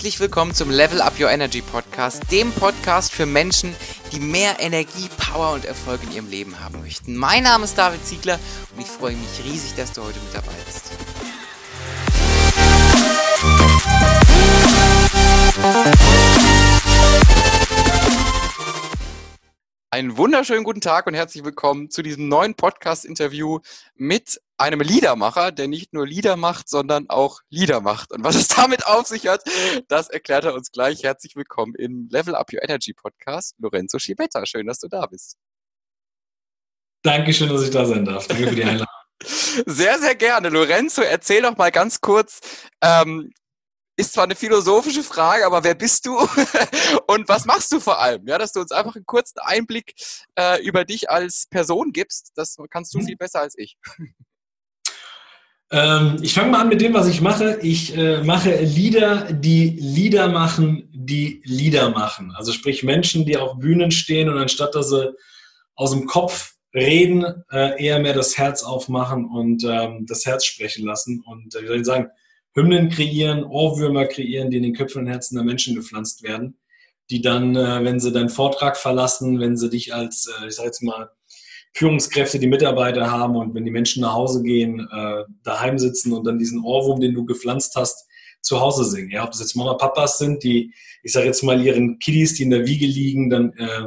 Herzlich willkommen zum Level Up Your Energy Podcast, dem Podcast für Menschen, die mehr Energie, Power und Erfolg in ihrem Leben haben möchten. Mein Name ist David Ziegler und ich freue mich riesig, dass du heute mit dabei bist. Einen wunderschönen guten Tag und herzlich willkommen zu diesem neuen Podcast-Interview mit einem Liedermacher, der nicht nur Lieder macht, sondern auch Lieder macht. Und was es damit auf sich hat, das erklärt er uns gleich. Herzlich willkommen im Level Up Your Energy Podcast, Lorenzo Schibetta. Schön, dass du da bist. Dankeschön, dass ich da sein darf. Danke für die Einladung. Sehr, sehr gerne. Lorenzo, erzähl doch mal ganz kurz, ähm, ist zwar eine philosophische Frage, aber wer bist du und was machst du vor allem? Ja, dass du uns einfach einen kurzen Einblick äh, über dich als Person gibst, das kannst du mhm. viel besser als ich. Ähm, ich fange mal an mit dem, was ich mache. Ich äh, mache Lieder, die Lieder machen, die Lieder machen. Also sprich Menschen, die auf Bühnen stehen und anstatt dass sie aus dem Kopf reden, äh, eher mehr das Herz aufmachen und ähm, das Herz sprechen lassen. Und äh, wie soll ich sagen, Hymnen kreieren, Ohrwürmer kreieren, die in den Köpfen und Herzen der Menschen gepflanzt werden, die dann, äh, wenn sie deinen Vortrag verlassen, wenn sie dich als, äh, ich sage jetzt mal, Führungskräfte, die Mitarbeiter haben und wenn die Menschen nach Hause gehen, äh, daheim sitzen und dann diesen Ohrwurm, den du gepflanzt hast, zu Hause singen. Ja, ob das jetzt Mama, Papas sind, die, ich sage jetzt mal, ihren Kiddies, die in der Wiege liegen, dann äh,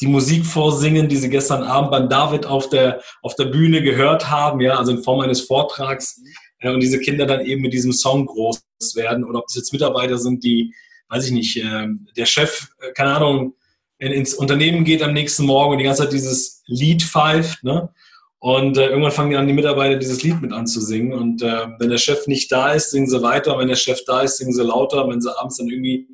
die Musik vorsingen, die sie gestern Abend beim David auf der, auf der Bühne gehört haben, ja, also in Form eines Vortrags. Äh, und diese Kinder dann eben mit diesem Song groß werden. Oder ob das jetzt Mitarbeiter sind, die, weiß ich nicht, äh, der Chef, äh, keine Ahnung, ins Unternehmen geht am nächsten Morgen und die ganze Zeit dieses Lied pfeift, ne? Und äh, irgendwann fangen die an, die Mitarbeiter dieses Lied mit anzusingen. Und äh, wenn der Chef nicht da ist, singen sie weiter. Wenn der Chef da ist, singen sie lauter. Wenn sie abends dann irgendwie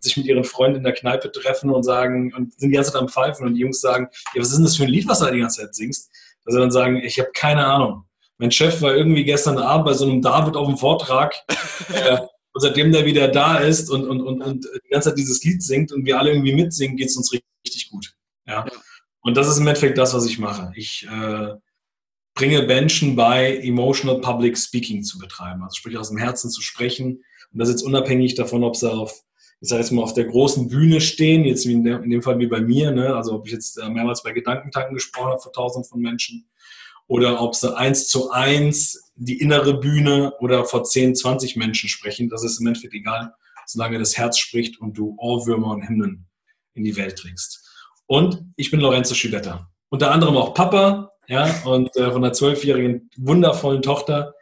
sich mit ihren Freunden in der Kneipe treffen und sagen und sind die ganze Zeit am Pfeifen und die Jungs sagen, ja, was ist denn das für ein Lied, was du da die ganze Zeit singst? Dass sie dann sagen, ich habe keine Ahnung. Mein Chef war irgendwie gestern Abend bei so einem David auf dem Vortrag. äh, und seitdem der wieder da ist und, und, und, und die ganze Zeit dieses Lied singt und wir alle irgendwie mitsingen, geht es uns richtig gut. Ja? ja? Und das ist im Endeffekt das, was ich mache. Ich äh, bringe Menschen bei, Emotional Public Speaking zu betreiben, also sprich aus dem Herzen zu sprechen. Und das ist jetzt unabhängig davon, ob sie auf, ich sage jetzt mal, auf der großen Bühne stehen, jetzt wie in, der, in dem Fall wie bei mir, ne? also ob ich jetzt äh, mehrmals bei Gedankentanken gesprochen habe vor tausenden von Menschen oder ob sie eins zu eins die innere Bühne oder vor 10, 20 Menschen sprechen. Das ist im Endeffekt egal, solange das Herz spricht und du Ohrwürmer und Hymnen in die Welt trägst. Und ich bin Lorenzo Schibetta. Unter anderem auch Papa, ja, und äh, von einer zwölfjährigen wundervollen Tochter.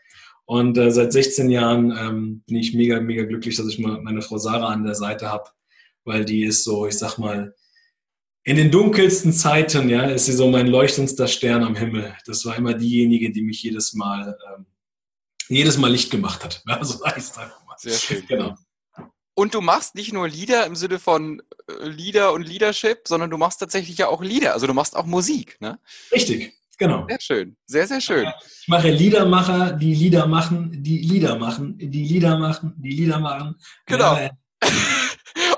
Und äh, seit 16 Jahren ähm, bin ich mega, mega glücklich, dass ich meine Frau Sarah an der Seite habe, weil die ist so, ich sag mal, in den dunkelsten Zeiten, ja, ist sie so mein leuchtendster Stern am Himmel. Das war immer diejenige, die mich jedes Mal, ähm, jedes Mal Licht gemacht hat. Ja, so heißt einfach mal. Sehr schön. Genau. Und du machst nicht nur Lieder im Sinne von äh, Lieder und Leadership, sondern du machst tatsächlich ja auch Lieder. Also du machst auch Musik, ne? Richtig, genau. Sehr schön, sehr, sehr schön. Ich mache Liedermacher, die Lieder machen, die Lieder machen, die Lieder machen, die Lieder machen. Genau. Ja,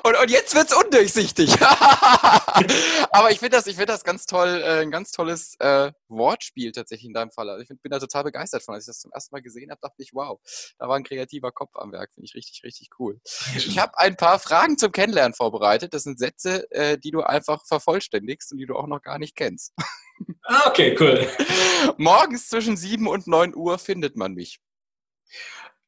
Und, und jetzt wird's undurchsichtig. Aber ich finde das, ich finde das ganz toll, äh, ein ganz tolles äh, Wortspiel tatsächlich in deinem Fall. Also ich find, bin da total begeistert von. Als ich das zum ersten Mal gesehen habe, dachte ich, wow, da war ein kreativer Kopf am Werk. Finde ich richtig, richtig cool. Ich habe ein paar Fragen zum Kennenlernen vorbereitet. Das sind Sätze, äh, die du einfach vervollständigst und die du auch noch gar nicht kennst. Ah, okay, cool. Morgens zwischen 7 und 9 Uhr findet man mich.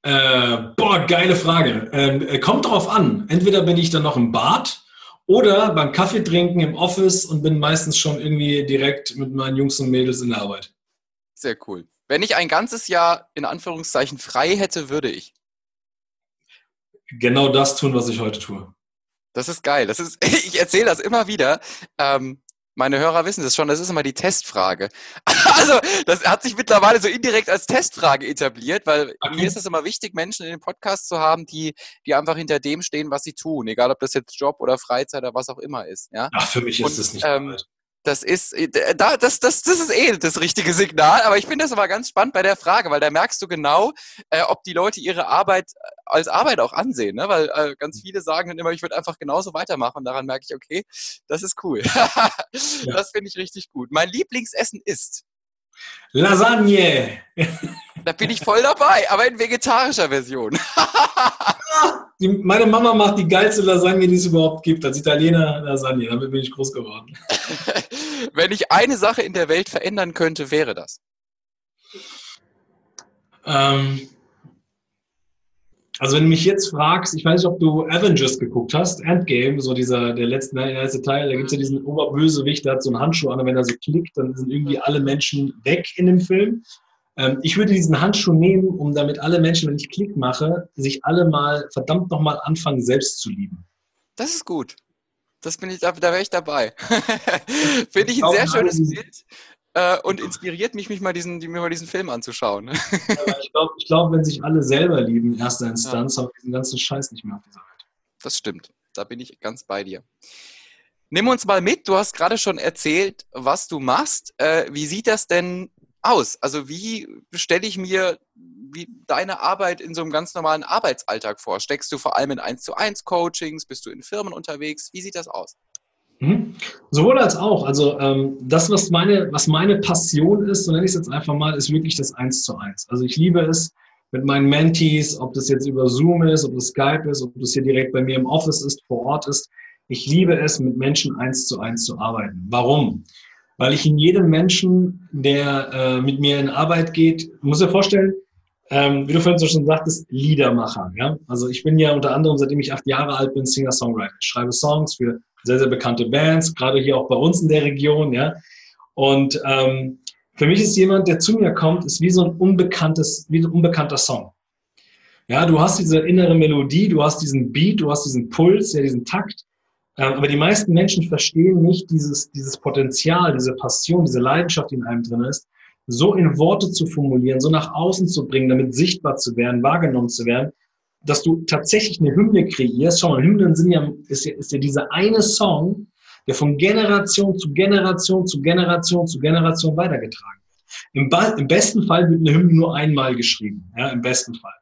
Äh, boah, geile Frage. Ähm, äh, kommt drauf an. Entweder bin ich dann noch im Bad oder beim Kaffee trinken im Office und bin meistens schon irgendwie direkt mit meinen Jungs und Mädels in der Arbeit. Sehr cool. Wenn ich ein ganzes Jahr in Anführungszeichen frei hätte, würde ich. Genau das tun, was ich heute tue. Das ist geil. Das ist, ich erzähle das immer wieder. Ähm, meine Hörer wissen das schon, das ist immer die Testfrage. Also, das hat sich mittlerweile so indirekt als Testfrage etabliert, weil okay. mir ist es immer wichtig, Menschen in den Podcast zu haben, die, die einfach hinter dem stehen, was sie tun. Egal, ob das jetzt Job oder Freizeit oder was auch immer ist. Ja? Ach, für mich ist es nicht. Ähm, das ist, äh, da, das, das, das ist eh das richtige Signal, aber ich finde das aber ganz spannend bei der Frage, weil da merkst du genau, äh, ob die Leute ihre Arbeit äh, als Arbeit auch ansehen, ne? weil äh, ganz mhm. viele sagen dann immer, ich würde einfach genauso weitermachen und daran merke ich, okay, das ist cool. Das finde ich richtig gut. Mein Lieblingsessen ist? Lasagne. Da bin ich voll dabei, aber in vegetarischer Version. Die, meine Mama macht die geilste Lasagne, die es überhaupt gibt. Als Italiener Lasagne. Damit bin ich groß geworden. Wenn ich eine Sache in der Welt verändern könnte, wäre das. Ähm, also wenn du mich jetzt fragst, ich weiß nicht, ob du Avengers geguckt hast, Endgame, so dieser, der letzte, der erste Teil, da gibt es ja diesen Oberbösewicht, der hat so einen Handschuh an und wenn er so klickt, dann sind irgendwie alle Menschen weg in dem Film. Ähm, ich würde diesen Handschuh nehmen, um damit alle Menschen, wenn ich Klick mache, sich alle mal verdammt nochmal anfangen, selbst zu lieben. Das ist gut. Das bin ich, da, da wäre ich dabei. Finde ich ein sehr schönes Bild äh, und inspiriert mich, mich mal diesen, mir mal diesen Film anzuschauen. ich glaube, ich glaub, wenn sich alle selber lieben in erster Instanz, ja. haben wir diesen ganzen Scheiß nicht mehr auf dieser Welt. Das stimmt. Da bin ich ganz bei dir. Nimm uns mal mit. Du hast gerade schon erzählt, was du machst. Äh, wie sieht das denn aus? Also wie stelle ich mir wie deine Arbeit in so einem ganz normalen Arbeitsalltag vor? Steckst du vor allem in 1 zu 1 Coachings? Bist du in Firmen unterwegs? Wie sieht das aus? Mhm. Sowohl als auch. Also ähm, das, was meine, was meine Passion ist, so nenne ich es jetzt einfach mal, ist wirklich das 1 zu 1. Also ich liebe es mit meinen Mentees, ob das jetzt über Zoom ist, ob das Skype ist, ob das hier direkt bei mir im Office ist, vor Ort ist. Ich liebe es, mit Menschen eins zu eins zu arbeiten. Warum? weil ich in jedem Menschen, der äh, mit mir in Arbeit geht, muss dir vorstellen, ähm, wie du vorhin so schon sagtest, Liedermacher. Ja? Also ich bin ja unter anderem, seitdem ich acht Jahre alt bin, Singer-Songwriter. Ich schreibe Songs für sehr, sehr bekannte Bands, gerade hier auch bei uns in der Region. Ja? Und ähm, für mich ist jemand, der zu mir kommt, ist wie so ein unbekanntes, wie ein unbekannter Song. Ja, du hast diese innere Melodie, du hast diesen Beat, du hast diesen Puls, ja, diesen Takt. Ähm, aber die meisten Menschen verstehen nicht dieses, dieses Potenzial, diese Passion, diese Leidenschaft, die in einem drin ist, so in Worte zu formulieren, so nach außen zu bringen, damit sichtbar zu werden, wahrgenommen zu werden, dass du tatsächlich eine Hymne kreierst. Schau mal, Hymnen sind ja, ist ja, ist ja dieser eine Song, der von Generation zu Generation zu Generation zu Generation weitergetragen wird. Im, Im besten Fall wird eine Hymne nur einmal geschrieben, ja, im besten Fall.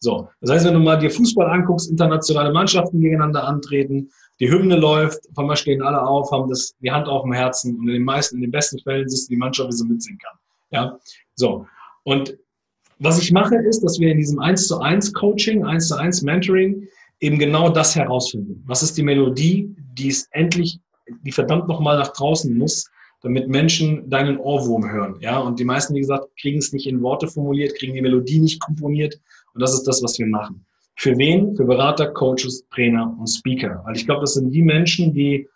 So, das heißt, wenn du mal dir Fußball anguckst, internationale Mannschaften gegeneinander antreten, die Hymne läuft, auf einmal stehen alle auf, haben das, die Hand auf dem Herzen und in den meisten, in den besten Fällen siehst du die Mannschaft, wie sie mitsingen kann. Ja, so. Und was ich mache, ist, dass wir in diesem 1 zu 1 Coaching, 1 zu 1 Mentoring eben genau das herausfinden. Was ist die Melodie, die es endlich, die verdammt nochmal nach draußen muss, damit Menschen deinen Ohrwurm hören. Ja, und die meisten, wie gesagt, kriegen es nicht in Worte formuliert, kriegen die Melodie nicht komponiert. Und das ist das, was wir machen. Für wen? Für Berater, Coaches, Trainer und Speaker. Weil ich glaube, das sind die Menschen, die,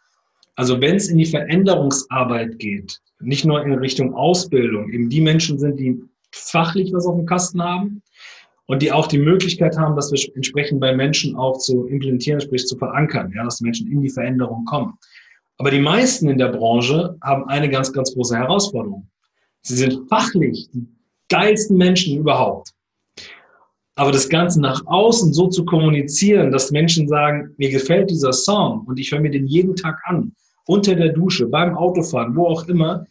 also wenn es in die Veränderungsarbeit geht, nicht nur in Richtung Ausbildung, eben die Menschen sind, die fachlich was auf dem Kasten haben und die auch die Möglichkeit haben, das entsprechend bei Menschen auch zu implementieren, sprich zu verankern, ja, dass Menschen in die Veränderung kommen. Aber die meisten in der Branche haben eine ganz, ganz große Herausforderung. Sie sind fachlich die geilsten Menschen überhaupt. Aber das Ganze nach außen so zu kommunizieren, dass Menschen sagen, mir gefällt dieser Song und ich höre mir den jeden Tag an, unter der Dusche, beim Autofahren, wo auch immer,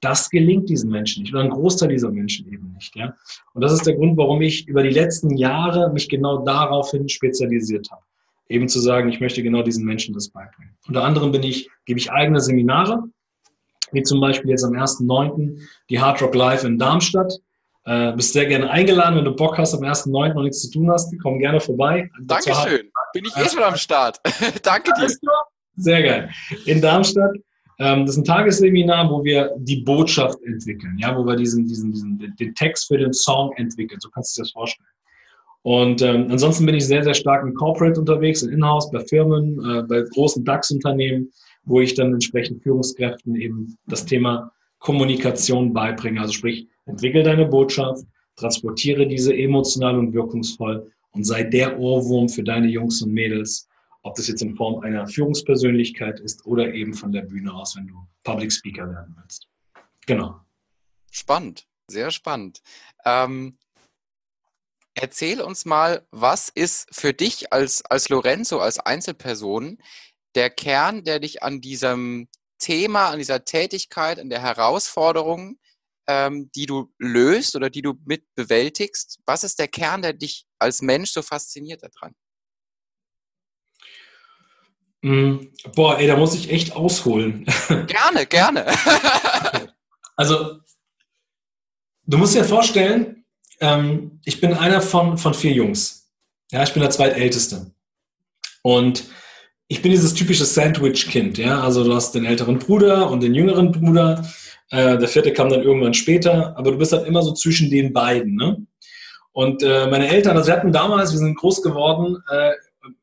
das gelingt diesen Menschen nicht oder ein Großteil dieser Menschen eben nicht. Ja? Und das ist der Grund, warum ich über die letzten Jahre mich genau daraufhin spezialisiert habe. Eben zu sagen, ich möchte genau diesen Menschen das beibringen. Unter anderem bin ich, gebe ich eigene Seminare, wie zum Beispiel jetzt am 1.9. die Hard Rock Live in Darmstadt. Äh, bist sehr gerne eingeladen, wenn du Bock hast, am 1.9. noch nichts zu tun hast, komm gerne vorbei. Dankeschön. Bin ich eh schon am Start. Danke dir. Sehr geil. In Darmstadt. Ähm, das ist ein Tagesseminar, wo wir die Botschaft entwickeln, ja, wo wir diesen, diesen, diesen, den Text für den Song entwickeln. So kannst du dir das vorstellen. Und ähm, ansonsten bin ich sehr, sehr stark im Corporate unterwegs, in Inhouse, bei Firmen, äh, bei großen DAX-Unternehmen, wo ich dann entsprechend Führungskräften eben das Thema Kommunikation beibringe. Also sprich, Entwickel deine Botschaft, transportiere diese emotional und wirkungsvoll und sei der Ohrwurm für deine Jungs und Mädels, ob das jetzt in Form einer Führungspersönlichkeit ist oder eben von der Bühne aus, wenn du Public Speaker werden willst. Genau. Spannend, sehr spannend. Ähm, erzähl uns mal, was ist für dich als, als Lorenzo, als Einzelperson, der Kern, der dich an diesem Thema, an dieser Tätigkeit, an der Herausforderung ähm, die du löst oder die du mit bewältigst? Was ist der Kern, der dich als Mensch so fasziniert daran? Mm, boah, ey, da muss ich echt ausholen. Gerne, gerne. also, du musst dir vorstellen, ähm, ich bin einer von, von vier Jungs. Ja, ich bin der zweitälteste. Und ich bin dieses typische Sandwich-Kind. Ja, also du hast den älteren Bruder und den jüngeren Bruder. Äh, der vierte kam dann irgendwann später, aber du bist halt immer so zwischen den beiden. Ne? Und äh, meine Eltern, also wir hatten damals, wir sind groß geworden äh,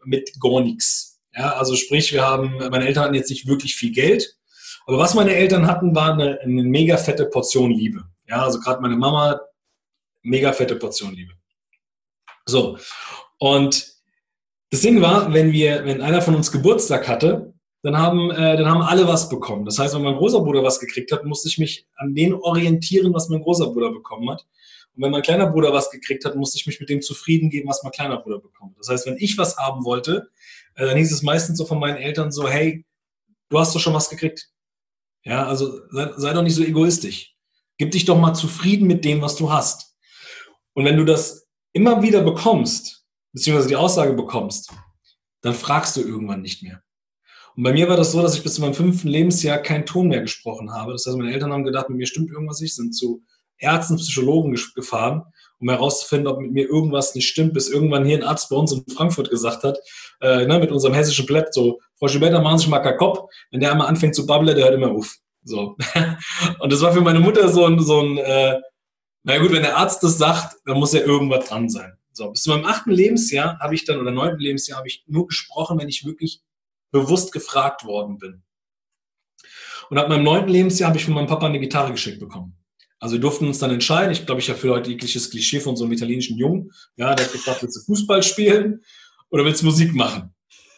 mit gar nichts. Ja, also sprich, wir haben, meine Eltern hatten jetzt nicht wirklich viel Geld, aber was meine Eltern hatten, war eine, eine mega fette Portion Liebe. Ja, also gerade meine Mama, mega fette Portion Liebe. So. Und das Ding war, wenn wir, wenn einer von uns Geburtstag hatte, dann haben, äh, dann haben alle was bekommen. Das heißt, wenn mein großer Bruder was gekriegt hat, musste ich mich an den orientieren, was mein großer Bruder bekommen hat. Und wenn mein kleiner Bruder was gekriegt hat, musste ich mich mit dem zufrieden geben, was mein kleiner Bruder bekommt. Das heißt, wenn ich was haben wollte, äh, dann hieß es meistens so von meinen Eltern so, hey, du hast doch schon was gekriegt. Ja, also sei, sei doch nicht so egoistisch. Gib dich doch mal zufrieden mit dem, was du hast. Und wenn du das immer wieder bekommst, beziehungsweise die Aussage bekommst, dann fragst du irgendwann nicht mehr. Und bei mir war das so, dass ich bis zu meinem fünften Lebensjahr keinen Ton mehr gesprochen habe. Das heißt, meine Eltern haben gedacht, mit mir stimmt irgendwas nicht, sind zu Ärzten, Psychologen gefahren, um herauszufinden, ob mit mir irgendwas nicht stimmt, bis irgendwann hier ein Arzt bei uns in Frankfurt gesagt hat, äh, ne, mit unserem hessischen Plett, so, Frau Schubert, machen Sie sich mal Kopf. Wenn der einmal anfängt zu babbeln, der hört immer auf. So. Und das war für meine Mutter so ein, so ein äh, na gut, wenn der Arzt das sagt, dann muss ja irgendwas dran sein. So, bis zu meinem achten Lebensjahr habe ich dann, oder neunten Lebensjahr, habe ich nur gesprochen, wenn ich wirklich bewusst gefragt worden bin. Und ab meinem neunten Lebensjahr habe ich von meinem Papa eine Gitarre geschickt bekommen. Also wir durften uns dann entscheiden. Ich glaube, ich für heute jegliches Klischee von so einem italienischen Jungen. Ja, der hat gefragt, willst du Fußball spielen oder willst du Musik machen?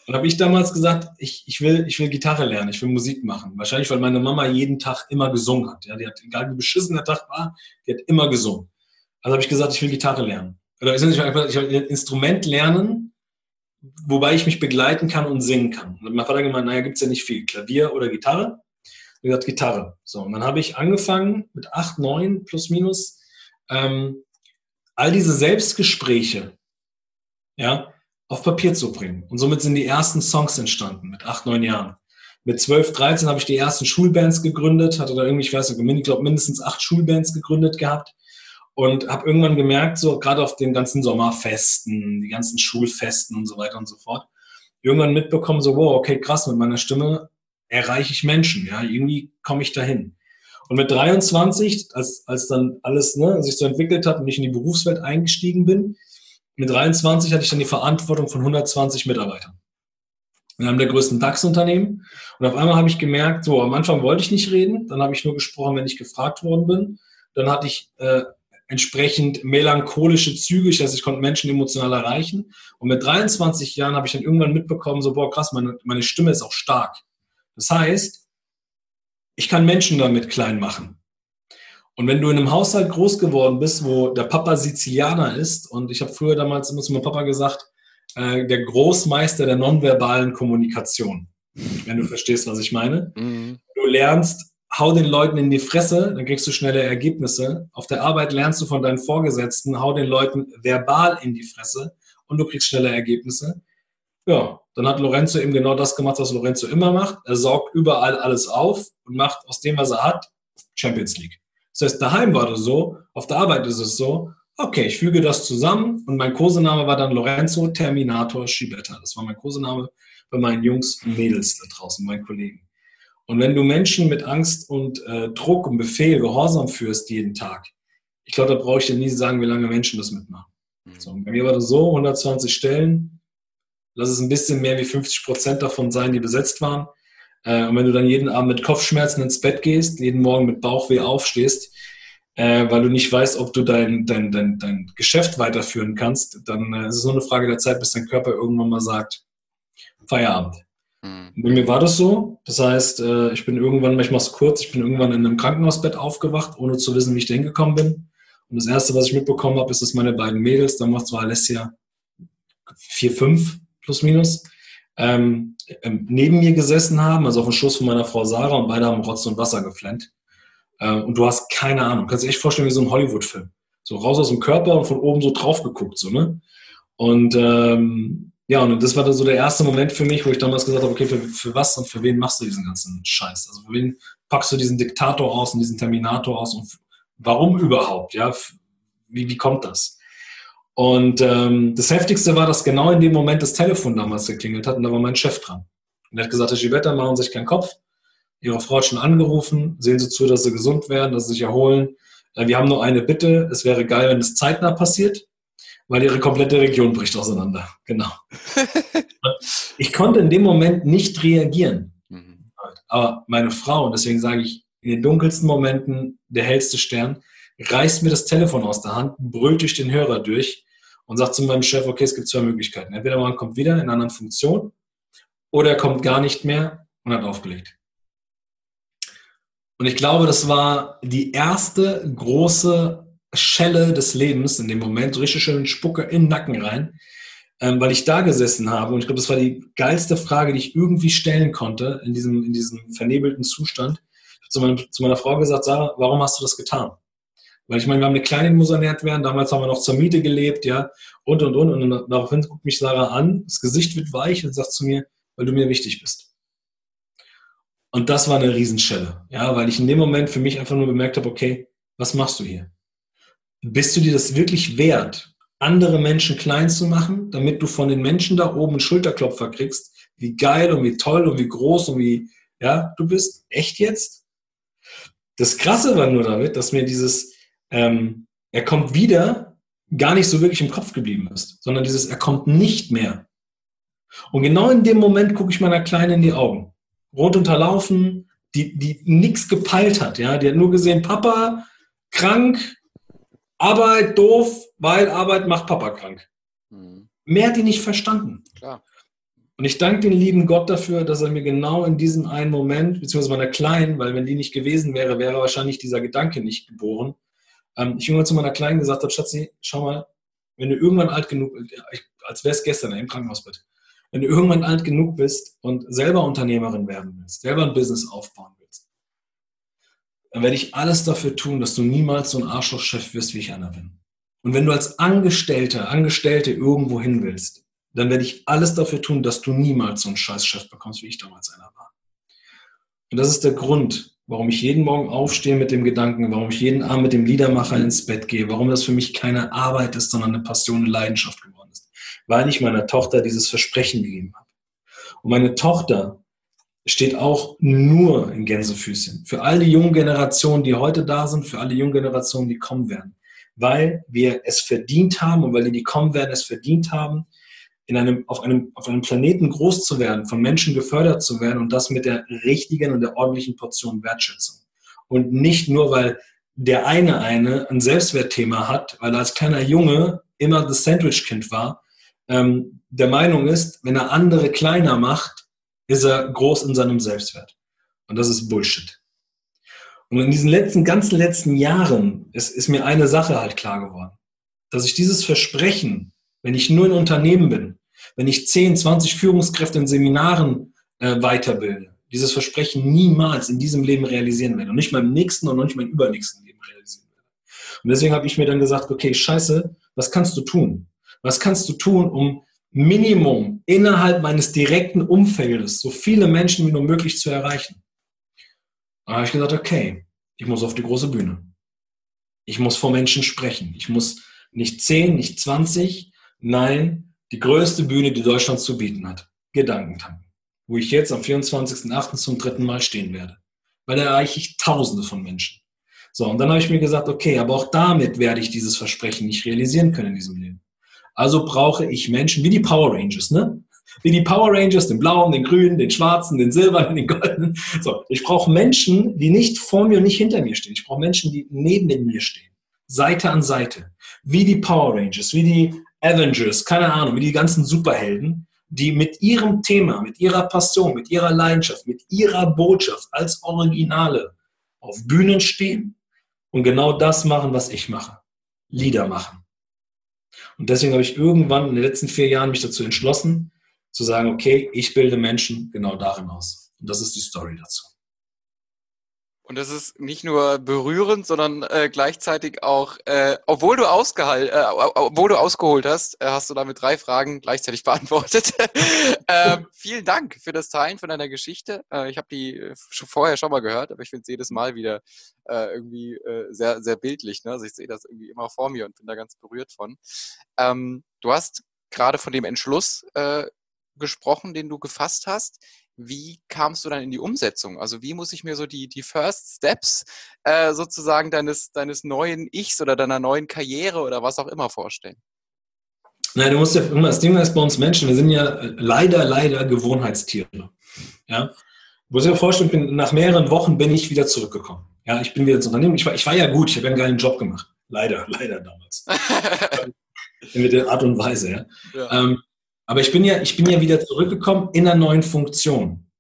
Und habe ich damals gesagt, ich, ich, will, ich will Gitarre lernen, ich will Musik machen. Wahrscheinlich, weil meine Mama jeden Tag immer gesungen hat. Ja, die hat, egal wie beschissen der Tag war, die hat immer gesungen. Also habe ich gesagt, ich will Gitarre lernen. Oder ich will einfach, ich will ein Instrument lernen, wobei ich mich begleiten kann und singen kann. Und mein Vater gemeint, naja, gibt's ja nicht viel. Klavier oder Gitarre? Ich gesagt, Gitarre. So, und dann habe ich angefangen mit acht, neun plus minus ähm, all diese Selbstgespräche, ja, auf Papier zu bringen. Und somit sind die ersten Songs entstanden mit acht, neun Jahren. Mit 12, 13 habe ich die ersten Schulbands gegründet, hatte da irgendwie, ich weiß nicht, ich glaube mindestens acht Schulbands gegründet gehabt und habe irgendwann gemerkt, so gerade auf den ganzen Sommerfesten, die ganzen Schulfesten und so weiter und so fort, irgendwann mitbekommen, so wow, okay, krass, mit meiner Stimme erreiche ich Menschen, ja, irgendwie komme ich dahin. Und mit 23, als, als dann alles ne, sich so entwickelt hat und ich in die Berufswelt eingestiegen bin, mit 23 hatte ich dann die Verantwortung von 120 Mitarbeitern. Wir haben der größten DAX-Unternehmen. Und auf einmal habe ich gemerkt, so am Anfang wollte ich nicht reden, dann habe ich nur gesprochen, wenn ich gefragt worden bin. Dann hatte ich äh, entsprechend melancholische Züge, das heißt, ich konnte Menschen emotional erreichen. Und mit 23 Jahren habe ich dann irgendwann mitbekommen, so, boah, krass, meine, meine Stimme ist auch stark. Das heißt, ich kann Menschen damit klein machen. Und wenn du in einem Haushalt groß geworden bist, wo der Papa Sizilianer ist, und ich habe früher damals immer zu meinem Papa gesagt, äh, der Großmeister der nonverbalen Kommunikation, wenn du verstehst, was ich meine. Mhm. Du lernst, hau den Leuten in die Fresse, dann kriegst du schnelle Ergebnisse. Auf der Arbeit lernst du von deinen Vorgesetzten, hau den Leuten verbal in die Fresse und du kriegst schnelle Ergebnisse. Ja, dann hat Lorenzo eben genau das gemacht, was Lorenzo immer macht. Er saugt überall alles auf und macht aus dem, was er hat, Champions League. Das heißt, daheim war das so, auf der Arbeit ist es so, okay, ich füge das zusammen und mein Kosename war dann Lorenzo Terminator Schibetta. Das war mein Kosename bei meinen Jungs und Mädels da draußen, meinen Kollegen. Und wenn du Menschen mit Angst und äh, Druck und Befehl, Gehorsam führst jeden Tag, ich glaube, da brauche ich dir nie sagen, wie lange Menschen das mitmachen. Mhm. So, bei mir war das so, 120 Stellen, lass es ein bisschen mehr wie 50 Prozent davon sein, die besetzt waren. Äh, und wenn du dann jeden Abend mit Kopfschmerzen ins Bett gehst, jeden Morgen mit Bauchweh aufstehst, äh, weil du nicht weißt, ob du dein, dein, dein, dein Geschäft weiterführen kannst, dann äh, ist es nur eine Frage der Zeit, bis dein Körper irgendwann mal sagt, Feierabend. Mhm. Bei mir war das so. Das heißt, ich bin irgendwann, ich mach's kurz, ich bin irgendwann in einem Krankenhausbett aufgewacht, ohne zu wissen, wie ich da hingekommen bin. Und das Erste, was ich mitbekommen habe, ist, dass meine beiden Mädels, damals war Alessia vier, fünf plus minus, ähm, ähm, neben mir gesessen haben, also auf dem Schoß von meiner Frau Sarah und beide haben Rotz und Wasser geflennt. Ähm, und du hast keine Ahnung. Du kannst dir echt vorstellen wie so ein Hollywood-Film. So raus aus dem Körper und von oben so drauf geguckt, so, ne? Und ähm, ja, und das war dann so der erste Moment für mich, wo ich damals gesagt habe, okay, für, für was und für wen machst du diesen ganzen Scheiß? Also für wen packst du diesen Diktator aus und diesen Terminator aus und Warum überhaupt? Ja, wie, wie kommt das? Und ähm, das Heftigste war, dass genau in dem Moment das Telefon damals geklingelt hat und da war mein Chef dran. Und er hat gesagt, Herr Givetta, machen Sie sich keinen Kopf. Ihre Frau hat schon angerufen. Sehen Sie zu, dass Sie gesund werden, dass Sie sich erholen. Äh, wir haben nur eine Bitte. Es wäre geil, wenn es zeitnah passiert, weil Ihre komplette Region bricht auseinander. Genau. ich konnte in dem Moment nicht reagieren. Mhm. Aber meine Frau, und deswegen sage ich, in den dunkelsten Momenten der hellste Stern, reißt mir das Telefon aus der Hand, brüllt durch den Hörer durch und sagt zu meinem Chef, okay, es gibt zwei Möglichkeiten. Entweder man kommt wieder in einer anderen Funktion oder er kommt gar nicht mehr und hat aufgelegt. Und ich glaube, das war die erste große Schelle des Lebens in dem Moment, richtig schön Spucke in den Nacken rein, ähm, weil ich da gesessen habe. Und ich glaube, das war die geilste Frage, die ich irgendwie stellen konnte in diesem, in diesem vernebelten Zustand. Ich habe zu, zu meiner Frau gesagt, Sarah, warum hast du das getan? Weil ich meine, wir haben eine kleine, ernährt werden. Damals haben wir noch zur Miete gelebt, ja, und, und, und. Und daraufhin guckt mich Sarah an, das Gesicht wird weich und sagt zu mir, weil du mir wichtig bist. Und das war eine Riesenschelle, ja, weil ich in dem Moment für mich einfach nur bemerkt habe, okay, was machst du hier? Bist du dir das wirklich wert, andere Menschen klein zu machen, damit du von den Menschen da oben einen Schulterklopfer kriegst, wie geil und wie toll und wie groß und wie, ja, du bist? Echt jetzt? Das Krasse war nur damit, dass mir dieses, ähm, er kommt wieder, gar nicht so wirklich im Kopf geblieben ist, sondern dieses, er kommt nicht mehr. Und genau in dem Moment gucke ich meiner Kleinen in die Augen rot unterlaufen, die, die nichts gepeilt hat. Ja? Die hat nur gesehen, Papa krank, Arbeit doof, weil Arbeit macht Papa krank. Mhm. Mehr hat die nicht verstanden. Klar. Und ich danke den lieben Gott dafür, dass er mir genau in diesem einen Moment, beziehungsweise meiner Kleinen, weil wenn die nicht gewesen wäre, wäre wahrscheinlich dieser Gedanke nicht geboren. Ähm, ich irgendwann zu meiner Kleinen gesagt habe, Schatzi, schau mal, wenn du irgendwann alt genug, als wäre es gestern im Krankenhausbett, wenn du irgendwann alt genug bist und selber Unternehmerin werden willst, selber ein Business aufbauen willst, dann werde ich alles dafür tun, dass du niemals so ein Arschlochchef wirst, wie ich einer bin. Und wenn du als Angestellter, Angestellte irgendwo hin willst, dann werde ich alles dafür tun, dass du niemals so einen Scheißchef bekommst, wie ich damals einer war. Und das ist der Grund, warum ich jeden Morgen aufstehe mit dem Gedanken, warum ich jeden Abend mit dem Liedermacher ins Bett gehe, warum das für mich keine Arbeit ist, sondern eine Passion, eine Leidenschaft geworden weil ich meiner Tochter dieses Versprechen gegeben habe. Und meine Tochter steht auch nur in Gänsefüßchen. Für all die jungen Generationen, die heute da sind, für alle jungen Generationen, die kommen werden. Weil wir es verdient haben und weil die, die kommen werden, es verdient haben, in einem, auf, einem, auf einem Planeten groß zu werden, von Menschen gefördert zu werden und das mit der richtigen und der ordentlichen Portion Wertschätzung. Und nicht nur, weil der eine eine ein Selbstwertthema hat, weil er als kleiner Junge immer das Sandwich-Kind war ähm, der Meinung ist, wenn er andere kleiner macht, ist er groß in seinem Selbstwert. Und das ist Bullshit. Und in diesen letzten, ganzen letzten Jahren ist, ist mir eine Sache halt klar geworden. Dass ich dieses Versprechen, wenn ich nur in Unternehmen bin, wenn ich 10, 20 Führungskräfte in Seminaren äh, weiterbilde, dieses Versprechen niemals in diesem Leben realisieren werde. Und nicht meinem nächsten und nicht meinem übernächsten Leben realisieren werde. Und deswegen habe ich mir dann gesagt, okay, scheiße, was kannst du tun? Was kannst du tun, um Minimum innerhalb meines direkten Umfeldes so viele Menschen wie nur möglich zu erreichen? Da habe ich gesagt, okay, ich muss auf die große Bühne. Ich muss vor Menschen sprechen. Ich muss nicht 10, nicht 20, nein, die größte Bühne, die Deutschland zu bieten hat. Gedankentanken. Wo ich jetzt am 24.08. zum dritten Mal stehen werde. Weil da erreiche ich Tausende von Menschen. So, und dann habe ich mir gesagt, okay, aber auch damit werde ich dieses Versprechen nicht realisieren können in diesem Leben. Also brauche ich Menschen wie die Power Rangers, ne? Wie die Power Rangers, den blauen, den grünen, den schwarzen, den silbernen, den goldenen. So, ich brauche Menschen, die nicht vor mir und nicht hinter mir stehen. Ich brauche Menschen, die neben mir stehen. Seite an Seite. Wie die Power Rangers, wie die Avengers, keine Ahnung, wie die ganzen Superhelden, die mit ihrem Thema, mit ihrer Passion, mit ihrer Leidenschaft, mit ihrer Botschaft als Originale auf Bühnen stehen und genau das machen, was ich mache. Lieder machen. Und deswegen habe ich irgendwann in den letzten vier Jahren mich dazu entschlossen, zu sagen, okay, ich bilde Menschen genau darin aus. Und das ist die Story dazu. Und das ist nicht nur berührend, sondern äh, gleichzeitig auch, äh, obwohl du äh, obwohl du ausgeholt hast, äh, hast du damit drei Fragen gleichzeitig beantwortet. äh, vielen Dank für das Teilen von deiner Geschichte. Äh, ich habe die äh, schon vorher schon mal gehört, aber ich finde es jedes Mal wieder äh, irgendwie äh, sehr, sehr bildlich. Ne? Also ich sehe das irgendwie immer vor mir und bin da ganz berührt von. Ähm, du hast gerade von dem Entschluss äh, gesprochen, den du gefasst hast wie kamst du dann in die Umsetzung? Also wie muss ich mir so die, die First Steps äh, sozusagen deines, deines neuen Ichs oder deiner neuen Karriere oder was auch immer vorstellen? Nein, du musst ja, das Ding ist bei uns Menschen, wir sind ja leider, leider Gewohnheitstiere. Ja? Du musst dir vorstellen, bin, nach mehreren Wochen bin ich wieder zurückgekommen. Ja, ich bin wieder ins Unternehmen. Ich war, ich war ja gut, ich habe einen geilen Job gemacht. Leider, leider damals. Mit der Art und Weise, ja. ja. Ähm, aber ich bin ja, ich bin ja wieder zurückgekommen in einer neuen Funktion.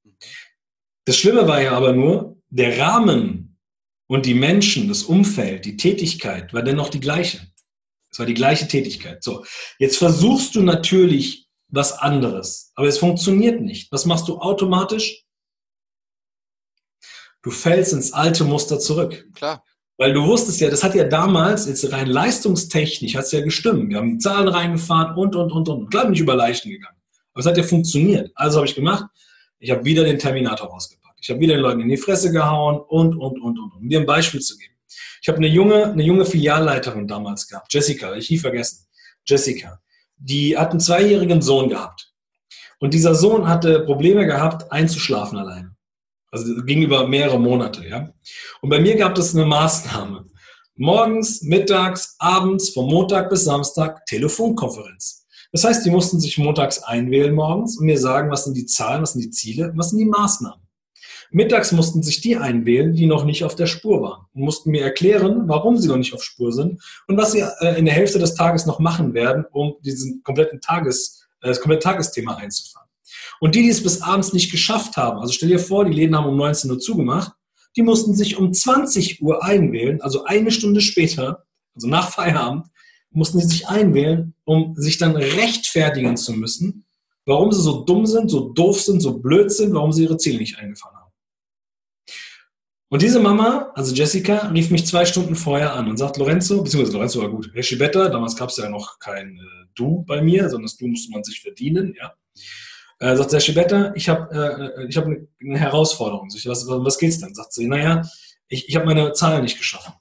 Das Schlimme war ja aber nur, der Rahmen und die Menschen, das Umfeld, die Tätigkeit war dennoch die gleiche. Es war die gleiche Tätigkeit. So, jetzt versuchst du natürlich was anderes, aber es funktioniert nicht. Was machst du automatisch? Du fällst ins alte Muster zurück. Klar. Weil du wusstest ja, das hat ja damals, jetzt rein leistungstechnisch, hat es ja gestimmt. Wir haben die Zahlen reingefahren und, und, und, und. Klar bin ich über Leichen gegangen. Aber es hat ja funktioniert. Also habe ich gemacht, ich habe wieder den Terminator rausgepackt. Ich habe wieder den Leuten in die Fresse gehauen und, und, und, und. Um dir ein Beispiel zu geben. Ich habe eine junge, eine junge Filialleiterin damals gehabt, Jessica, ich nie vergessen. Jessica. Die hat einen zweijährigen Sohn gehabt. Und dieser Sohn hatte Probleme gehabt, einzuschlafen alleine. Also gegenüber mehrere Monate, ja. Und bei mir gab es eine Maßnahme. Morgens, mittags, abends, von Montag bis Samstag Telefonkonferenz. Das heißt, die mussten sich montags einwählen morgens und mir sagen, was sind die Zahlen, was sind die Ziele, was sind die Maßnahmen. Mittags mussten sich die einwählen, die noch nicht auf der Spur waren und mussten mir erklären, warum sie noch nicht auf Spur sind und was sie äh, in der Hälfte des Tages noch machen werden, um diesen kompletten Tages, äh, das komplette Tagesthema einzufahren. Und die, die es bis abends nicht geschafft haben, also stell dir vor, die Läden haben um 19 Uhr zugemacht, die mussten sich um 20 Uhr einwählen, also eine Stunde später, also nach Feierabend, mussten sie sich einwählen, um sich dann rechtfertigen zu müssen, warum sie so dumm sind, so doof sind, so blöd sind, warum sie ihre Ziele nicht eingefahren haben. Und diese Mama, also Jessica, rief mich zwei Stunden vorher an und sagt, Lorenzo, beziehungsweise Lorenzo war gut, Better, damals gab es ja noch kein äh, Du bei mir, sondern das Du musste man sich verdienen, ja. Äh, sagt der Schibetta, ich habe äh, ich hab eine, eine Herausforderung. Ich, was, was geht's denn? Sagt sie, naja, ich, ich habe meine Zahlen nicht geschaffen.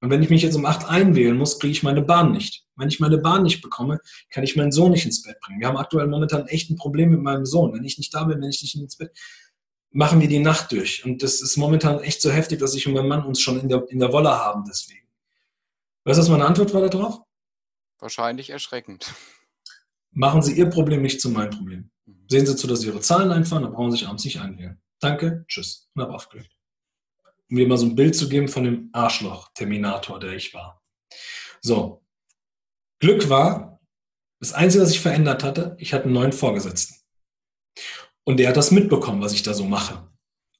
Und wenn ich mich jetzt um acht einwählen muss, kriege ich meine Bahn nicht. Wenn ich meine Bahn nicht bekomme, kann ich meinen Sohn nicht ins Bett bringen. Wir haben aktuell momentan echt ein Problem mit meinem Sohn. Wenn ich nicht da bin, wenn ich nicht ins Bett, machen wir die Nacht durch. Und das ist momentan echt so heftig, dass ich und mein Mann uns schon in der, in der Wolle haben deswegen. Weißt du, was meine Antwort war darauf? Wahrscheinlich erschreckend. Machen Sie Ihr Problem nicht zu meinem Problem. Sehen Sie zu, dass Sie Ihre Zahlen einfahren, dann brauchen Sie sich abends nicht einwählen. Danke, tschüss. Und habe aufgelegt. Um mir mal so ein Bild zu geben von dem Arschloch-Terminator, der ich war. So. Glück war, das Einzige, was sich verändert hatte, ich hatte einen neuen Vorgesetzten. Und der hat das mitbekommen, was ich da so mache.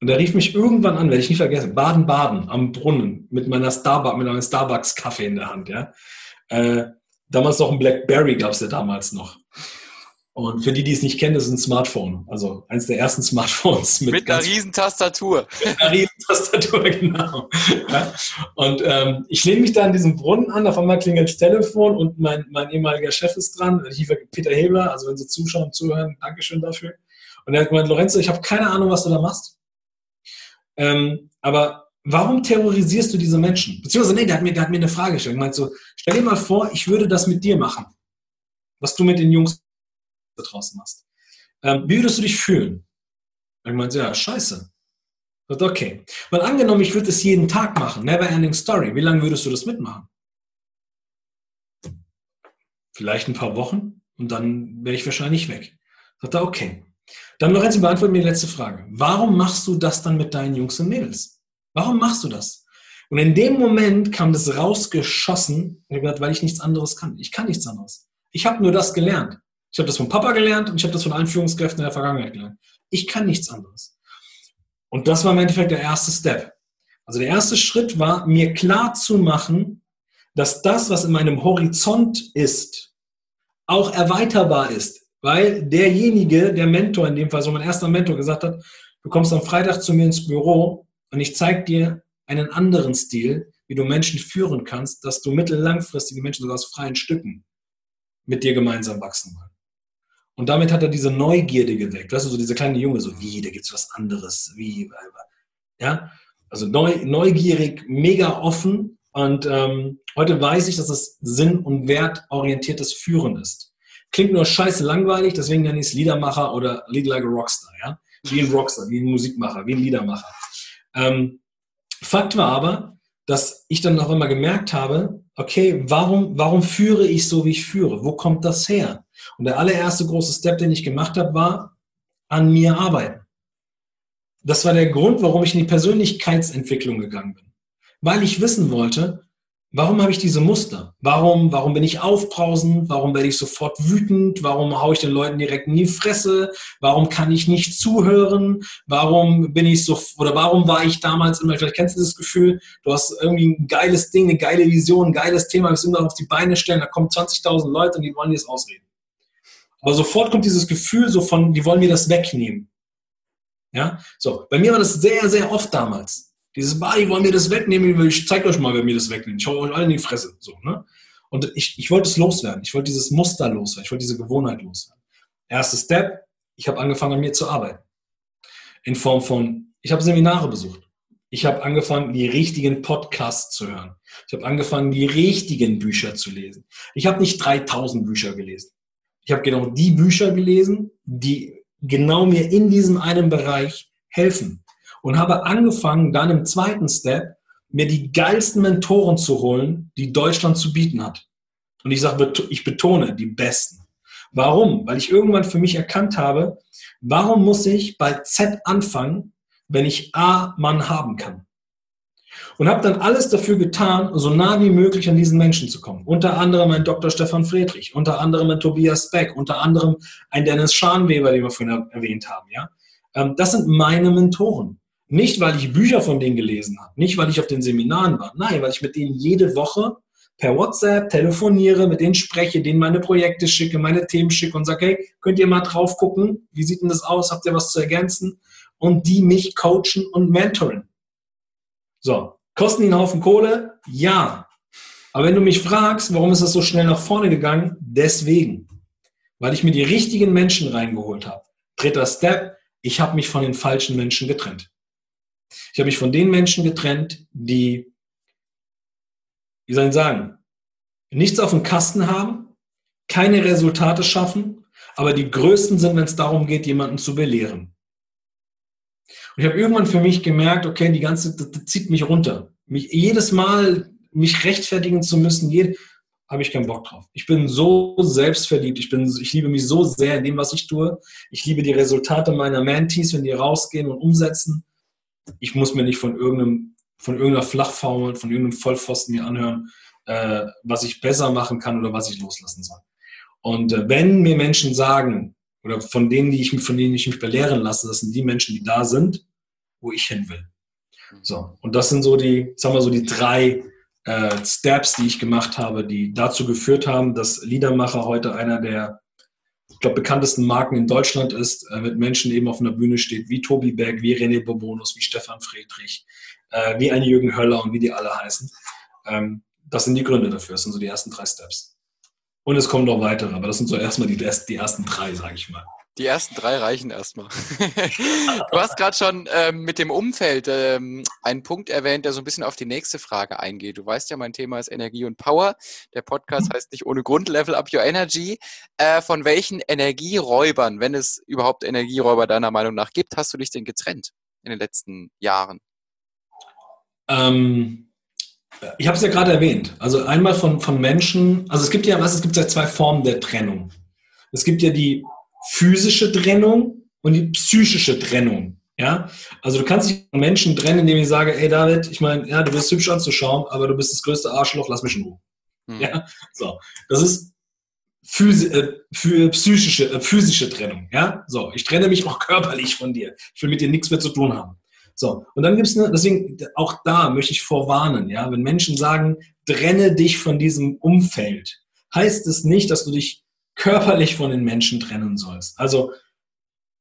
Und er rief mich irgendwann an, werde ich nicht vergessen, Baden-Baden am Brunnen mit meiner Starbucks, mit einem Starbucks-Kaffee in der Hand, ja. Äh, damals noch ein Blackberry gab es ja damals noch. Und für die, die es nicht kennen, das ist ein Smartphone. Also eins der ersten Smartphones. Mit, mit einer riesen Tastatur. Mit einer riesen Tastatur, genau. Ja. Und ähm, ich lehne mich da an diesem Brunnen an, auf einmal klingelt das Telefon und mein, mein ehemaliger Chef ist dran, Peter Hebler, also wenn Sie zuschauen, zuhören, Dankeschön dafür. Und er hat gemeint, Lorenzo, ich habe keine Ahnung, was du da machst. Ähm, aber warum terrorisierst du diese Menschen? Beziehungsweise, nee, der hat mir, der hat mir eine Frage gestellt. Er meint so, stell dir mal vor, ich würde das mit dir machen. Was du mit den Jungs da draußen machst. Ähm, wie würdest du dich fühlen? Ich meinte, ja, scheiße. Und okay. Weil angenommen, ich würde es jeden Tag machen, never ending story, wie lange würdest du das mitmachen? Vielleicht ein paar Wochen und dann wäre ich wahrscheinlich weg. Sagt er, okay. Dann Lorenzo, beantworte mir die letzte Frage. Warum machst du das dann mit deinen Jungs und Mädels? Warum machst du das? Und in dem Moment kam das rausgeschossen, weil ich nichts anderes kann. Ich kann nichts anderes. Ich habe nur das gelernt. Ich habe das von Papa gelernt und ich habe das von allen Führungskräften in der Vergangenheit gelernt. Ich kann nichts anderes. Und das war im Endeffekt der erste Step. Also der erste Schritt war, mir klar zu machen, dass das, was in meinem Horizont ist, auch erweiterbar ist. Weil derjenige, der Mentor in dem Fall, so mein erster Mentor gesagt hat, du kommst am Freitag zu mir ins Büro und ich zeige dir einen anderen Stil, wie du Menschen führen kannst, dass du mittellangfristige Menschen sogar aus freien Stücken mit dir gemeinsam wachsen wollen. Und damit hat er diese Neugierde geweckt. Weißt du, so diese kleine Junge, so wie, da gibt es was anderes, wie, ja. Also neu, neugierig, mega offen. Und ähm, heute weiß ich, dass es sinn- und wertorientiertes Führen ist. Klingt nur scheiße langweilig, deswegen nenne ich es Liedermacher oder Lead Like a Rockstar, ja. Wie ein Rockstar, wie ein Musikmacher, wie ein Liedermacher. Ähm, Fakt war aber, dass ich dann noch immer gemerkt habe, okay, warum, warum führe ich so, wie ich führe? Wo kommt das her? Und der allererste große Step, den ich gemacht habe, war an mir arbeiten. Das war der Grund, warum ich in die Persönlichkeitsentwicklung gegangen bin. Weil ich wissen wollte, Warum habe ich diese Muster? Warum, warum bin ich aufbrausend? Warum werde ich sofort wütend? Warum haue ich den Leuten direkt in die Fresse? Warum kann ich nicht zuhören? Warum bin ich so, oder warum war ich damals immer, vielleicht kennst du das Gefühl, du hast irgendwie ein geiles Ding, eine geile Vision, ein geiles Thema, willst immer auf die Beine stellen, da kommen 20.000 Leute und die wollen dir das ausreden. Aber sofort kommt dieses Gefühl so von, die wollen mir das wegnehmen. Ja, so. Bei mir war das sehr, sehr oft damals. Dieses, bah, die wollen mir das wegnehmen, ich zeige euch mal, wer mir das wegnimmt. Ich hau euch alle in die Fresse. So, ne? Und ich, ich wollte es loswerden. Ich wollte dieses Muster loswerden. Ich wollte diese Gewohnheit loswerden. Erster Step, ich habe angefangen, an mir zu arbeiten. In Form von, ich habe Seminare besucht. Ich habe angefangen, die richtigen Podcasts zu hören. Ich habe angefangen, die richtigen Bücher zu lesen. Ich habe nicht 3000 Bücher gelesen. Ich habe genau die Bücher gelesen, die genau mir in diesem einen Bereich helfen und habe angefangen, dann im zweiten Step mir die geilsten Mentoren zu holen, die Deutschland zu bieten hat. Und ich sage, ich betone, die besten. Warum? Weil ich irgendwann für mich erkannt habe, warum muss ich bei Z anfangen, wenn ich A Mann haben kann? Und habe dann alles dafür getan, so nah wie möglich an diesen Menschen zu kommen. Unter anderem ein Dr. Stefan Friedrich, unter anderem ein Tobias Beck, unter anderem ein Dennis Scharnweber, den wir vorhin erwähnt haben. Ja? Ähm, das sind meine Mentoren. Nicht, weil ich Bücher von denen gelesen habe, nicht, weil ich auf den Seminaren war, nein, weil ich mit denen jede Woche per WhatsApp telefoniere, mit denen spreche, denen meine Projekte schicke, meine Themen schicke und sage, hey, könnt ihr mal drauf gucken, wie sieht denn das aus, habt ihr was zu ergänzen? Und die mich coachen und mentoren. So, kosten die einen Haufen Kohle? Ja. Aber wenn du mich fragst, warum ist das so schnell nach vorne gegangen? Deswegen. Weil ich mir die richtigen Menschen reingeholt habe. Dritter Step, ich habe mich von den falschen Menschen getrennt. Ich habe mich von den Menschen getrennt, die, wie soll ich sagen, nichts auf dem Kasten haben, keine Resultate schaffen, aber die größten sind, wenn es darum geht, jemanden zu belehren. Und ich habe irgendwann für mich gemerkt, okay, die ganze, das, das zieht mich runter. Mich jedes Mal mich rechtfertigen zu müssen, jede, habe ich keinen Bock drauf. Ich bin so selbstverliebt, ich, bin, ich liebe mich so sehr in dem, was ich tue. Ich liebe die Resultate meiner Mentees, wenn die rausgehen und umsetzen ich muss mir nicht von irgendeinem, von irgendeiner Flachfaul, von irgendeinem Vollpfosten mir anhören, äh, was ich besser machen kann oder was ich loslassen soll. Und äh, wenn mir Menschen sagen, oder von denen, die ich, von denen ich mich belehren lasse, das sind die Menschen, die da sind, wo ich hin will. So, und das sind so die, sagen wir so, die drei äh, Steps, die ich gemacht habe, die dazu geführt haben, dass Liedermacher heute einer der ich glaube, bekanntesten Marken in Deutschland ist, äh, mit Menschen eben auf einer Bühne steht, wie Tobi Berg, wie René Bobonus, wie Stefan Friedrich, äh, wie ein Jürgen Höller und wie die alle heißen. Ähm, das sind die Gründe dafür. Das sind so die ersten drei Steps. Und es kommen noch weitere, aber das sind so erstmal die, die ersten drei, sage ich mal. Die ersten drei reichen erstmal. du hast gerade schon ähm, mit dem Umfeld ähm, einen Punkt erwähnt, der so ein bisschen auf die nächste Frage eingeht. Du weißt ja, mein Thema ist Energie und Power. Der Podcast heißt nicht ohne Grund Level Up Your Energy. Äh, von welchen Energieräubern, wenn es überhaupt Energieräuber deiner Meinung nach gibt, hast du dich denn getrennt in den letzten Jahren? Ähm, ich habe es ja gerade erwähnt. Also einmal von, von Menschen, also es gibt ja was, es gibt ja zwei Formen der Trennung. Es gibt ja die physische Trennung und die psychische Trennung. Ja, also du kannst dich von Menschen trennen, indem ich sage, ey David, ich meine, ja, du bist hübsch anzuschauen, aber du bist das größte Arschloch, lass mich in Ruhe. Hm. Ja, so. Das ist Physi äh, für psychische, äh, physische Trennung. Ja, so. Ich trenne mich auch körperlich von dir. Ich will mit dir nichts mehr zu tun haben. So. Und dann gibt es, deswegen, auch da möchte ich vorwarnen, ja, wenn Menschen sagen, trenne dich von diesem Umfeld, heißt es nicht, dass du dich körperlich von den Menschen trennen sollst. Also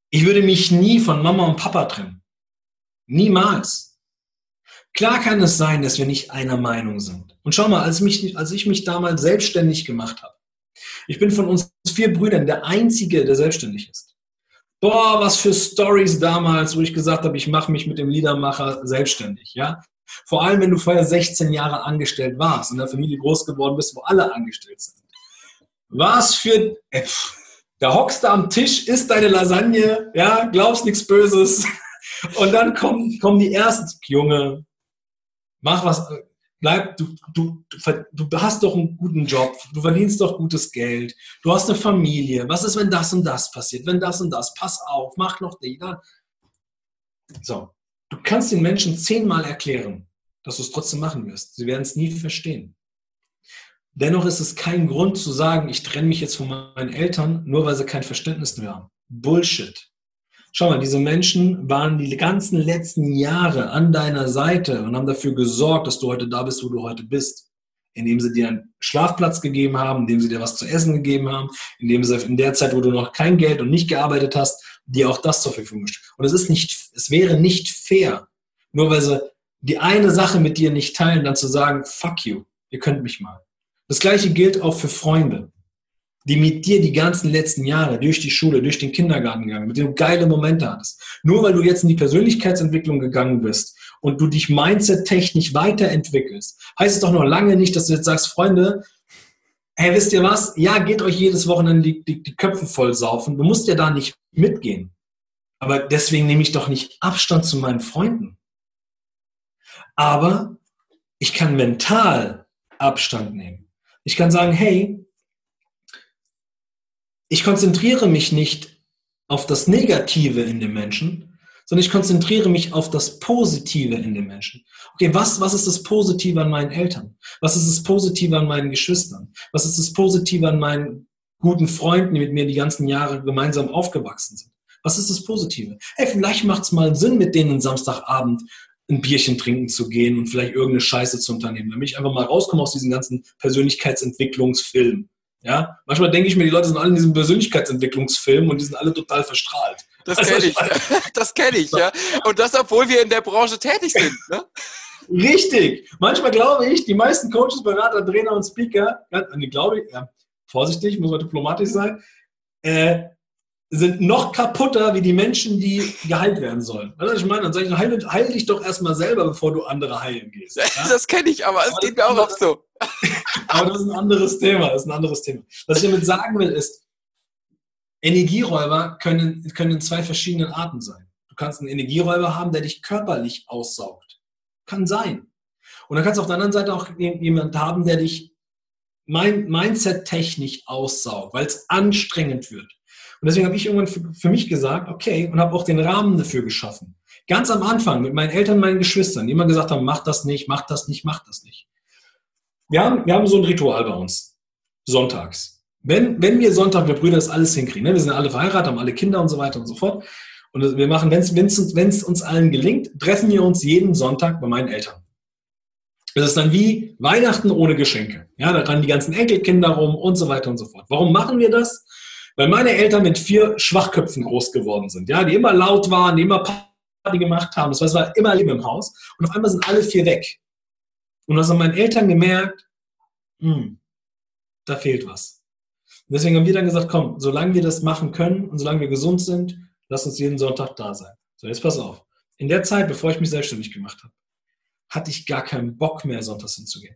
ich würde mich nie von Mama und Papa trennen. Niemals. Klar kann es sein, dass wir nicht einer Meinung sind. Und schau mal, als, mich, als ich mich damals selbstständig gemacht habe, ich bin von uns vier Brüdern der Einzige, der selbstständig ist. Boah, was für Stories damals, wo ich gesagt habe, ich mache mich mit dem Liedermacher selbstständig, ja. Vor allem, wenn du vorher 16 Jahre angestellt warst, in der Familie groß geworden bist, wo alle angestellt sind. Was für, äh, da hockst du am Tisch, isst deine Lasagne, ja, glaubst nichts Böses. Und dann kommen, kommen die ersten, Junge, mach was, bleib, du, du, du hast doch einen guten Job, du verdienst doch gutes Geld, du hast eine Familie, was ist, wenn das und das passiert, wenn das und das, pass auf, mach noch dann. So, du kannst den Menschen zehnmal erklären, dass du es trotzdem machen wirst. Sie werden es nie verstehen. Dennoch ist es kein Grund zu sagen, ich trenne mich jetzt von meinen Eltern, nur weil sie kein Verständnis mehr haben. Bullshit. Schau mal, diese Menschen waren die ganzen letzten Jahre an deiner Seite und haben dafür gesorgt, dass du heute da bist, wo du heute bist. Indem sie dir einen Schlafplatz gegeben haben, indem sie dir was zu essen gegeben haben, indem sie in der Zeit, wo du noch kein Geld und nicht gearbeitet hast, dir auch das zur Verfügung stellen. Und es ist nicht, es wäre nicht fair, nur weil sie die eine Sache mit dir nicht teilen, dann zu sagen, fuck you, ihr könnt mich mal. Das gleiche gilt auch für Freunde die mit dir die ganzen letzten Jahre durch die Schule, durch den Kindergarten gegangen, mit denen du geile Momente hattest. Nur weil du jetzt in die Persönlichkeitsentwicklung gegangen bist und du dich mindset-technisch weiterentwickelst, heißt es doch noch lange nicht, dass du jetzt sagst, Freunde, hey, wisst ihr was? Ja, geht euch jedes Wochenende die, die, die Köpfe voll saufen. Du musst ja da nicht mitgehen. Aber deswegen nehme ich doch nicht Abstand zu meinen Freunden. Aber ich kann mental Abstand nehmen. Ich kann sagen, hey, ich konzentriere mich nicht auf das Negative in dem Menschen, sondern ich konzentriere mich auf das Positive in dem Menschen. Okay, was, was ist das Positive an meinen Eltern? Was ist das Positive an meinen Geschwistern? Was ist das Positive an meinen guten Freunden, die mit mir die ganzen Jahre gemeinsam aufgewachsen sind? Was ist das Positive? Hey, vielleicht macht es mal Sinn, mit denen Samstagabend ein Bierchen trinken zu gehen und vielleicht irgendeine Scheiße zu unternehmen, damit ich einfach mal rauskomme aus diesem ganzen Persönlichkeitsentwicklungsfilm. Ja, manchmal denke ich mir, die Leute sind alle in diesem Persönlichkeitsentwicklungsfilm und die sind alle total verstrahlt. Das kenne ich. Das kenne ich, ja. Und das, obwohl wir in der Branche tätig sind. Ne? Richtig. Manchmal glaube ich, die meisten Coaches, Berater, Trainer und Speaker, die glaube ich, ja, vorsichtig, muss man diplomatisch sein, äh, sind noch kaputter wie die Menschen, die geheilt werden sollen. Weißt du, ich meine? Dann sage ich, heil, heil dich doch erstmal selber, bevor du andere heilen gehst. Ja? Das kenne ich, aber es geht mir auch oft so. aber das ist ein anderes Thema. Das ist ein anderes Thema. Was ich damit sagen will, ist, Energieräuber können, können in zwei verschiedenen Arten sein. Du kannst einen Energieräuber haben, der dich körperlich aussaugt. Kann sein. Und dann kannst du auf der anderen Seite auch jemanden haben, der dich Mindset-technisch aussaugt, weil es anstrengend wird. Und deswegen habe ich irgendwann für, für mich gesagt, okay, und habe auch den Rahmen dafür geschaffen. Ganz am Anfang mit meinen Eltern, meinen Geschwistern, die immer gesagt haben, mach das nicht, mach das nicht, mach das nicht. Wir haben, wir haben so ein Ritual bei uns. Sonntags. Wenn, wenn wir Sonntag, wir Brüder das alles hinkriegen, ne? wir sind alle verheiratet, haben alle Kinder und so weiter und so fort. Und wir machen, wenn es uns allen gelingt, treffen wir uns jeden Sonntag bei meinen Eltern. Das ist dann wie Weihnachten ohne Geschenke. Ja, da rennen die ganzen Enkelkinder rum und so weiter und so fort. Warum machen wir das? Weil meine Eltern mit vier Schwachköpfen groß geworden sind, ja, die immer laut waren, die immer Party gemacht haben. Das war immer Leben im Haus. Und auf einmal sind alle vier weg. Und das haben meine Eltern gemerkt, hm, da fehlt was. Und deswegen haben wir dann gesagt, komm, solange wir das machen können und solange wir gesund sind, lass uns jeden Sonntag da sein. So, jetzt pass auf. In der Zeit, bevor ich mich selbstständig gemacht habe, hatte ich gar keinen Bock mehr, sonntags hinzugehen.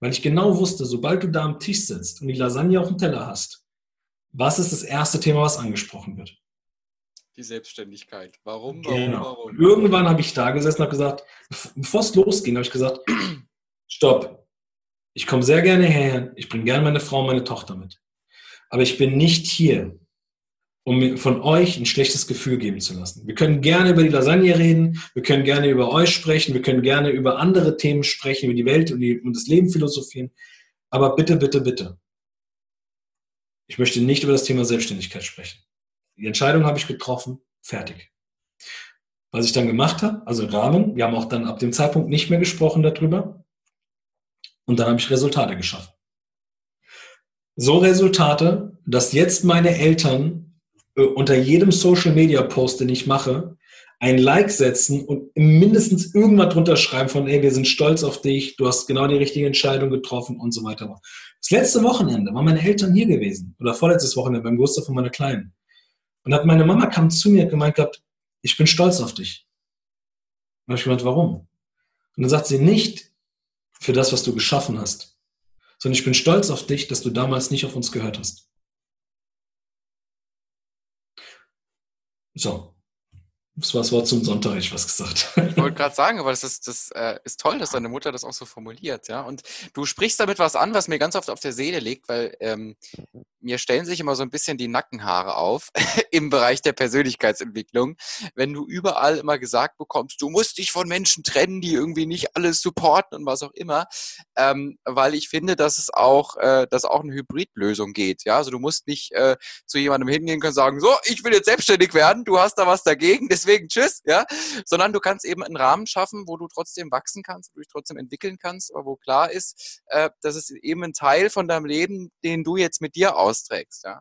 Weil ich genau wusste, sobald du da am Tisch sitzt und die Lasagne auf dem Teller hast, was ist das erste Thema, was angesprochen wird? Die Selbstständigkeit. Warum? Warum? Genau. Warum? Irgendwann habe ich da gesessen und habe gesagt, bevor es losging, habe ich gesagt, stopp. Ich komme sehr gerne her, ich bringe gerne meine Frau und meine Tochter mit. Aber ich bin nicht hier, um mir von euch ein schlechtes Gefühl geben zu lassen. Wir können gerne über die Lasagne reden, wir können gerne über euch sprechen, wir können gerne über andere Themen sprechen, über die Welt und, die, und das Leben philosophieren. Aber bitte, bitte, bitte, ich möchte nicht über das Thema Selbstständigkeit sprechen. Die Entscheidung habe ich getroffen, fertig. Was ich dann gemacht habe, also Rahmen, wir haben auch dann ab dem Zeitpunkt nicht mehr gesprochen darüber. Und dann habe ich Resultate geschaffen. So Resultate, dass jetzt meine Eltern äh, unter jedem Social Media Post, den ich mache, ein Like setzen und mindestens irgendwas drunter schreiben von, ey, wir sind stolz auf dich, du hast genau die richtige Entscheidung getroffen und so weiter. Das letzte Wochenende waren meine Eltern hier gewesen oder vorletztes Wochenende beim Geburtstag von meiner Kleinen. Und hat meine Mama kam zu mir und gemeint gehabt, ich bin stolz auf dich. Und ich gemeint, warum? Und dann sagt sie nicht für das, was du geschaffen hast, sondern ich bin stolz auf dich, dass du damals nicht auf uns gehört hast. So, das war das Wort zum Sonntag, ich was gesagt. Ich wollte gerade sagen, aber das ist, das äh, ist toll, dass deine Mutter das auch so formuliert, ja. Und du sprichst damit was an, was mir ganz oft auf der Seele liegt, weil ähm, mir stellen sich immer so ein bisschen die Nackenhaare auf im Bereich der Persönlichkeitsentwicklung, wenn du überall immer gesagt bekommst, du musst dich von Menschen trennen, die irgendwie nicht alles supporten und was auch immer, ähm, weil ich finde, dass es auch, äh, dass auch eine Hybridlösung geht, ja. Also du musst nicht äh, zu jemandem hingehen und sagen, so, ich will jetzt selbstständig werden, du hast da was dagegen, deswegen deswegen tschüss, ja, sondern du kannst eben einen Rahmen schaffen, wo du trotzdem wachsen kannst, wo du dich trotzdem entwickeln kannst, aber wo klar ist, äh, das ist eben ein Teil von deinem Leben, den du jetzt mit dir austrägst, ja.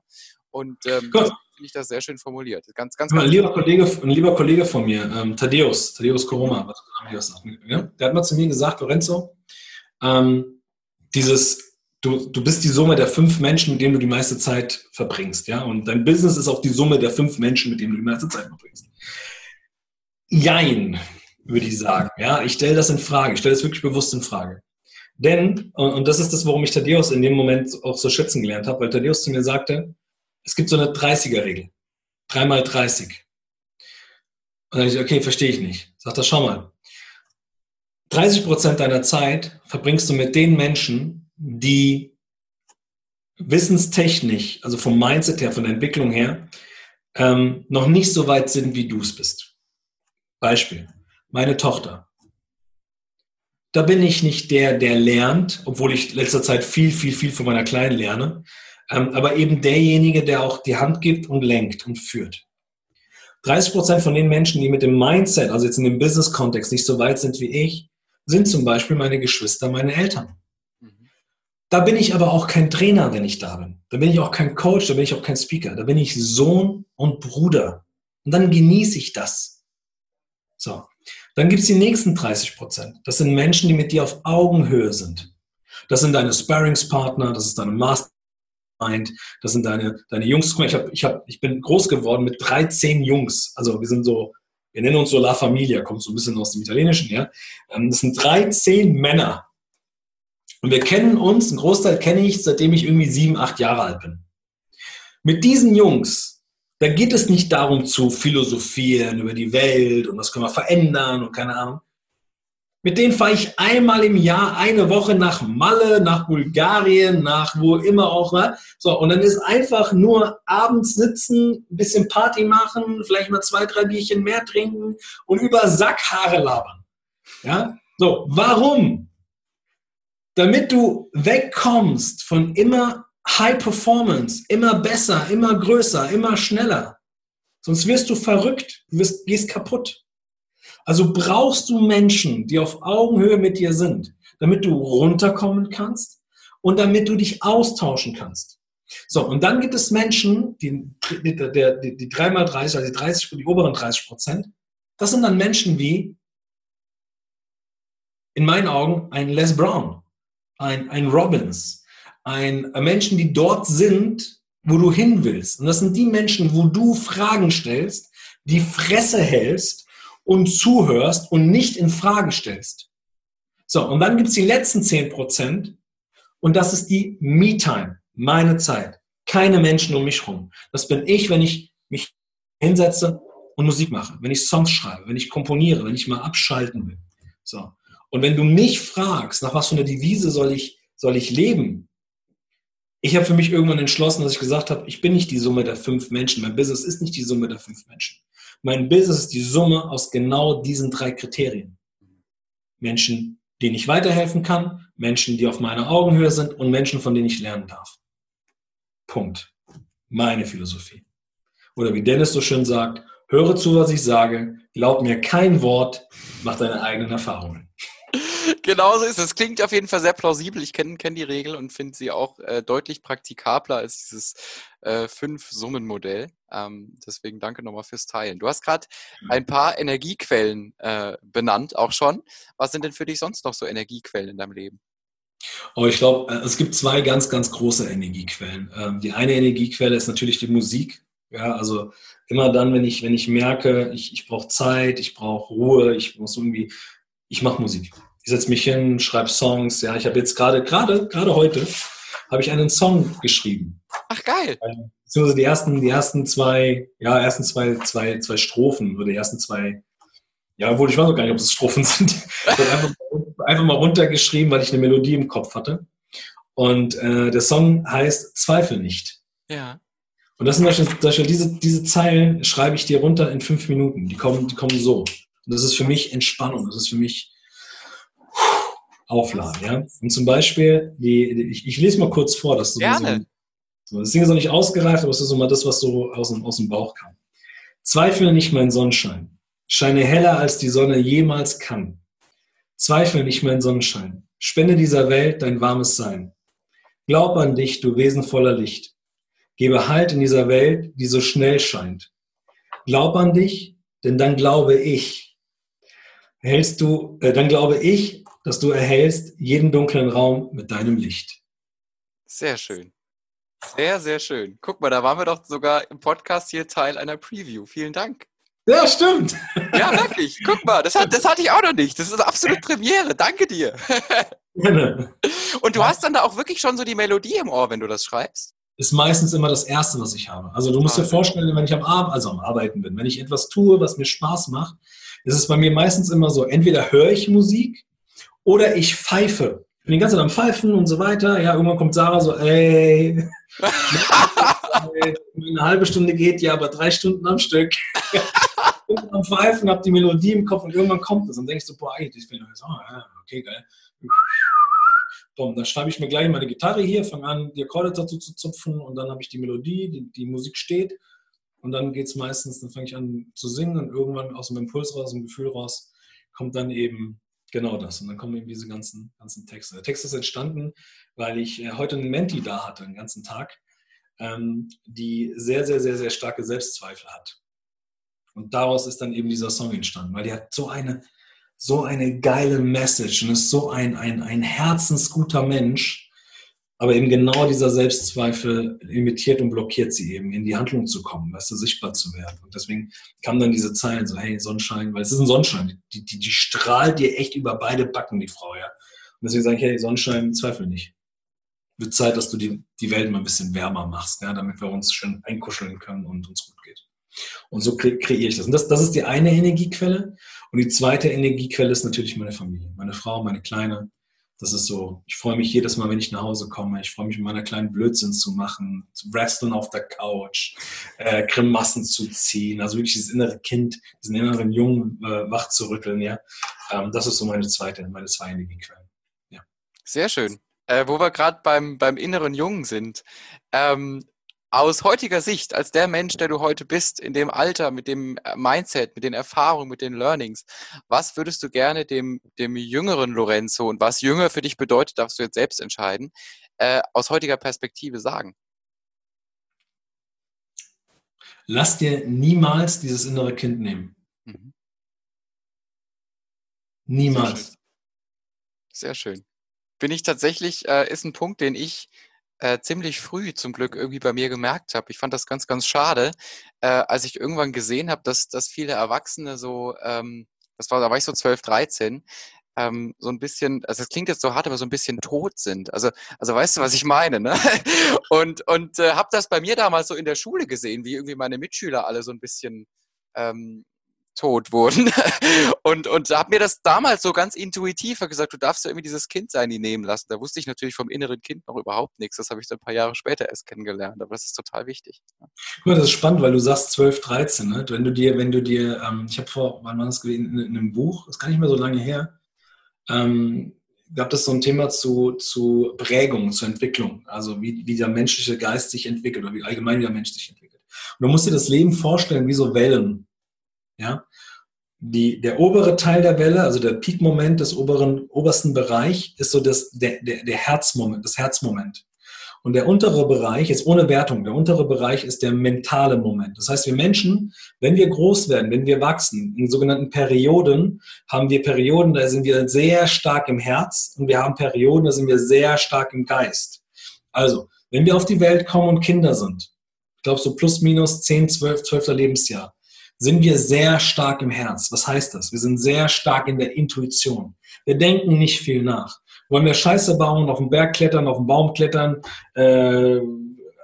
Und ähm, finde ich das sehr schön formuliert. Ganz, ganz, ein, lieber Kollege, ein lieber Kollege von mir, ähm, Thaddeus, Thaddeus Koroma, ja? der hat mal zu mir gesagt, Lorenzo, ähm, dieses, du, du bist die Summe der fünf Menschen, mit denen du die meiste Zeit verbringst, ja, und dein Business ist auch die Summe der fünf Menschen, mit denen du die meiste Zeit verbringst. Jein, würde ich sagen. Ja, ich stelle das in Frage. Ich stelle das wirklich bewusst in Frage. Denn, und das ist das, warum ich Thaddeus in dem Moment auch so schätzen gelernt habe, weil Thaddeus zu mir sagte, es gibt so eine 30er-Regel. Dreimal 30. Und dann ich, okay, verstehe ich nicht. Sagt er, schau mal. 30 Prozent deiner Zeit verbringst du mit den Menschen, die wissenstechnisch, also vom Mindset her, von der Entwicklung her, ähm, noch nicht so weit sind, wie du es bist. Beispiel, meine Tochter. Da bin ich nicht der, der lernt, obwohl ich letzter Zeit viel, viel, viel von meiner Kleinen lerne, ähm, aber eben derjenige, der auch die Hand gibt und lenkt und führt. 30 Prozent von den Menschen, die mit dem Mindset, also jetzt in dem Business-Kontext nicht so weit sind wie ich, sind zum Beispiel meine Geschwister, meine Eltern. Da bin ich aber auch kein Trainer, wenn ich da bin. Da bin ich auch kein Coach, da bin ich auch kein Speaker. Da bin ich Sohn und Bruder. Und dann genieße ich das. So. Dann gibt es die nächsten 30 Prozent. Das sind Menschen, die mit dir auf Augenhöhe sind. Das sind deine Sparringspartner, das ist deine Mastermind, das sind deine, deine Jungs. Ich, hab, ich, hab, ich bin groß geworden mit 13 Jungs. Also wir sind so, wir nennen uns so La Familia, kommt so ein bisschen aus dem Italienischen, ja. Ähm, das sind 13 Männer. Und wir kennen uns, einen Großteil kenne ich, seitdem ich irgendwie sieben, acht Jahre alt bin. Mit diesen Jungs da geht es nicht darum zu philosophieren über die Welt und was können wir verändern und keine Ahnung. Mit denen fahre ich einmal im Jahr eine Woche nach Malle, nach Bulgarien, nach wo immer auch. Ne? So, und dann ist einfach nur abends sitzen, ein bisschen Party machen, vielleicht mal zwei, drei Bierchen mehr trinken und über Sackhaare labern. Ja? So, warum? Damit du wegkommst von immer High Performance, immer besser, immer größer, immer schneller. Sonst wirst du verrückt, du wirst, gehst kaputt. Also brauchst du Menschen, die auf Augenhöhe mit dir sind, damit du runterkommen kannst und damit du dich austauschen kannst. So, und dann gibt es Menschen, die, die, die, die 3x30, also die 30, die oberen 30 Prozent, das sind dann Menschen wie, in meinen Augen, ein Les Brown, ein, ein Robbins, ein äh, Menschen, die dort sind, wo du hin willst. Und das sind die Menschen, wo du Fragen stellst, die Fresse hältst und zuhörst und nicht in Frage stellst. So, und dann gibt es die letzten 10 Prozent und das ist die Me-Time, meine Zeit. Keine Menschen um mich rum. Das bin ich, wenn ich mich hinsetze und Musik mache, wenn ich Songs schreibe, wenn ich komponiere, wenn ich mal abschalten will. So. Und wenn du mich fragst, nach was für einer Devise soll ich, soll ich leben, ich habe für mich irgendwann entschlossen, dass ich gesagt habe, ich bin nicht die Summe der fünf Menschen. Mein Business ist nicht die Summe der fünf Menschen. Mein Business ist die Summe aus genau diesen drei Kriterien. Menschen, denen ich weiterhelfen kann, Menschen, die auf meiner Augenhöhe sind und Menschen, von denen ich lernen darf. Punkt. Meine Philosophie. Oder wie Dennis so schön sagt, höre zu, was ich sage, glaub mir kein Wort, mach deine eigenen Erfahrungen. Genauso ist es. Klingt auf jeden Fall sehr plausibel. Ich kenne kenn die Regel und finde sie auch äh, deutlich praktikabler als dieses äh, Fünf-Summen-Modell. Ähm, deswegen danke nochmal fürs Teilen. Du hast gerade ein paar Energiequellen äh, benannt, auch schon. Was sind denn für dich sonst noch so Energiequellen in deinem Leben? Oh, ich glaube, äh, es gibt zwei ganz, ganz große Energiequellen. Ähm, die eine Energiequelle ist natürlich die Musik. Ja, also immer dann, wenn ich, wenn ich merke, ich, ich brauche Zeit, ich brauche Ruhe, ich muss irgendwie, ich mache Musik. Ich setze mich hin, schreibe Songs. Ja, ich habe jetzt gerade, gerade, gerade heute, habe ich einen Song geschrieben. Ach geil. Beziehungsweise die ersten, die ersten zwei, ja, ersten zwei, zwei, zwei Strophen oder die ersten zwei, ja, obwohl ich weiß auch gar nicht, ob es Strophen sind. Einfach, einfach mal runtergeschrieben, weil ich eine Melodie im Kopf hatte. Und äh, der Song heißt Zweifel nicht. Ja. Und das sind zum Beispiel, diese, diese Zeilen schreibe ich dir runter in fünf Minuten. Die kommen, die kommen so. Und das ist für mich Entspannung. Das ist für mich Aufladen. Ja? Und zum Beispiel, die, die ich, ich, lese mal kurz vor, dass du Gerne. So, das Ding ist noch nicht ausgereift, aber es ist so mal das, was so aus dem, aus dem Bauch kam. Zweifle nicht mein Sonnenschein. Scheine heller, als die Sonne jemals kann. Zweifle nicht mein Sonnenschein. Spende dieser Welt dein warmes Sein. Glaub an dich, du Wesen voller Licht. Gebe Halt in dieser Welt, die so schnell scheint. Glaub an dich, denn dann glaube ich. Hältst du, äh, dann glaube ich, dass du erhältst jeden dunklen Raum mit deinem Licht. Sehr schön. Sehr, sehr schön. Guck mal, da waren wir doch sogar im Podcast hier Teil einer Preview. Vielen Dank. Ja, stimmt. Ja, wirklich. Guck mal, das, hat, das hatte ich auch noch nicht. Das ist absolut Premiere. Danke dir. Und du hast dann da auch wirklich schon so die Melodie im Ohr, wenn du das schreibst? ist meistens immer das Erste, was ich habe. Also du musst dir vorstellen, wenn ich am, Ar also am Arbeiten bin, wenn ich etwas tue, was mir Spaß macht, ist es bei mir meistens immer so, entweder höre ich Musik oder ich pfeife. Ich bin die ganze Zeit am Pfeifen und so weiter. Ja, irgendwann kommt Sarah so, ey, eine halbe Stunde geht ja, aber drei Stunden am Stück. und am Pfeifen, habe die Melodie im Kopf und irgendwann kommt es und denkst du, boah, eigentlich, ich bin so, oh, okay, geil. Boom, dann schreibe ich mir gleich meine Gitarre hier, fange an, die Akkorde dazu zu zupfen und dann habe ich die Melodie, die, die Musik steht und dann geht es meistens, dann fange ich an zu singen und irgendwann aus dem Impuls raus, aus dem Gefühl raus, kommt dann eben genau das und dann kommen eben diese ganzen, ganzen Texte. Der Text ist entstanden, weil ich äh, heute einen Menti da hatte, den ganzen Tag, ähm, die sehr, sehr, sehr, sehr starke Selbstzweifel hat. Und daraus ist dann eben dieser Song entstanden, weil die hat so eine so eine geile Message und ist so ein, ein, ein herzensguter Mensch, aber eben genau dieser Selbstzweifel limitiert und blockiert sie eben, in die Handlung zu kommen, weißt du, sichtbar zu werden. Und deswegen kam dann diese Zeilen so, hey, Sonnenschein, weil es ist ein Sonnenschein, die, die, die strahlt dir echt über beide Backen, die Frau, ja. Und deswegen sage ich, hey, Sonnenschein, zweifel nicht. Wird Zeit, dass du die, die Welt mal ein bisschen wärmer machst, ja, damit wir uns schön einkuscheln können und uns gut geht. Und so kre kreiere ich das. Und das, das ist die eine Energiequelle. Und die zweite Energiequelle ist natürlich meine Familie, meine Frau, meine Kleine. Das ist so, ich freue mich jedes Mal, wenn ich nach Hause komme. Ich freue mich, mit meiner kleinen Blödsinn zu machen, zu wresteln auf der Couch, äh, Grimassen zu ziehen, also wirklich dieses innere Kind, diesen inneren Jungen äh, wach zu rütteln, ja. Ähm, das ist so meine zweite, meine zwei Energiequellen. Ja. Sehr schön. Äh, wo wir gerade beim, beim inneren Jungen sind. Ähm, aus heutiger Sicht, als der Mensch, der du heute bist, in dem Alter, mit dem äh, Mindset, mit den Erfahrungen, mit den Learnings, was würdest du gerne dem, dem jüngeren Lorenzo und was jünger für dich bedeutet, darfst du jetzt selbst entscheiden, äh, aus heutiger Perspektive sagen? Lass dir niemals dieses innere Kind nehmen. Mhm. Niemals. Sehr schön. Sehr schön. Bin ich tatsächlich, äh, ist ein Punkt, den ich äh, ziemlich früh zum Glück irgendwie bei mir gemerkt habe. Ich fand das ganz, ganz schade, äh, als ich irgendwann gesehen habe, dass, dass viele Erwachsene so, ähm, das war, da war ich so 12, 13, ähm, so ein bisschen, also es klingt jetzt so hart, aber so ein bisschen tot sind. Also, also weißt du, was ich meine, ne? Und, und äh, habe das bei mir damals so in der Schule gesehen, wie irgendwie meine Mitschüler alle so ein bisschen ähm, tot wurden. Und, und habe mir das damals so ganz intuitiv gesagt, du darfst ja irgendwie dieses Kind sein, die nehmen lassen. Da wusste ich natürlich vom inneren Kind noch überhaupt nichts. Das habe ich dann ein paar Jahre später erst kennengelernt. Aber das ist total wichtig. Mal, das ist spannend, weil du sagst 12, 13. Ne? Wenn du dir, wenn du dir, ähm, ich habe vor, wann war das gewesen, in, in, einem Buch, das ist gar nicht mehr so lange her, ähm, gab es so ein Thema zu, zu Prägung, zur Entwicklung. Also wie, wie der menschliche Geist sich entwickelt oder wie allgemein der Mensch sich entwickelt. Und du musst dir das Leben vorstellen wie so Wellen. Ja? die, der obere Teil der Welle, also der Peak-Moment des oberen, obersten Bereich, ist so das, der, der, der Herzmoment, das Herzmoment. Und der untere Bereich ist ohne Wertung. Der untere Bereich ist der mentale Moment. Das heißt, wir Menschen, wenn wir groß werden, wenn wir wachsen, in sogenannten Perioden, haben wir Perioden, da sind wir sehr stark im Herz und wir haben Perioden, da sind wir sehr stark im Geist. Also, wenn wir auf die Welt kommen und Kinder sind, ich glaube so plus minus 10, 12, 12. Lebensjahr, sind wir sehr stark im Herz. Was heißt das? Wir sind sehr stark in der Intuition. Wir denken nicht viel nach. Wollen wir Scheiße bauen, auf den Berg klettern, auf den Baum klettern? Äh,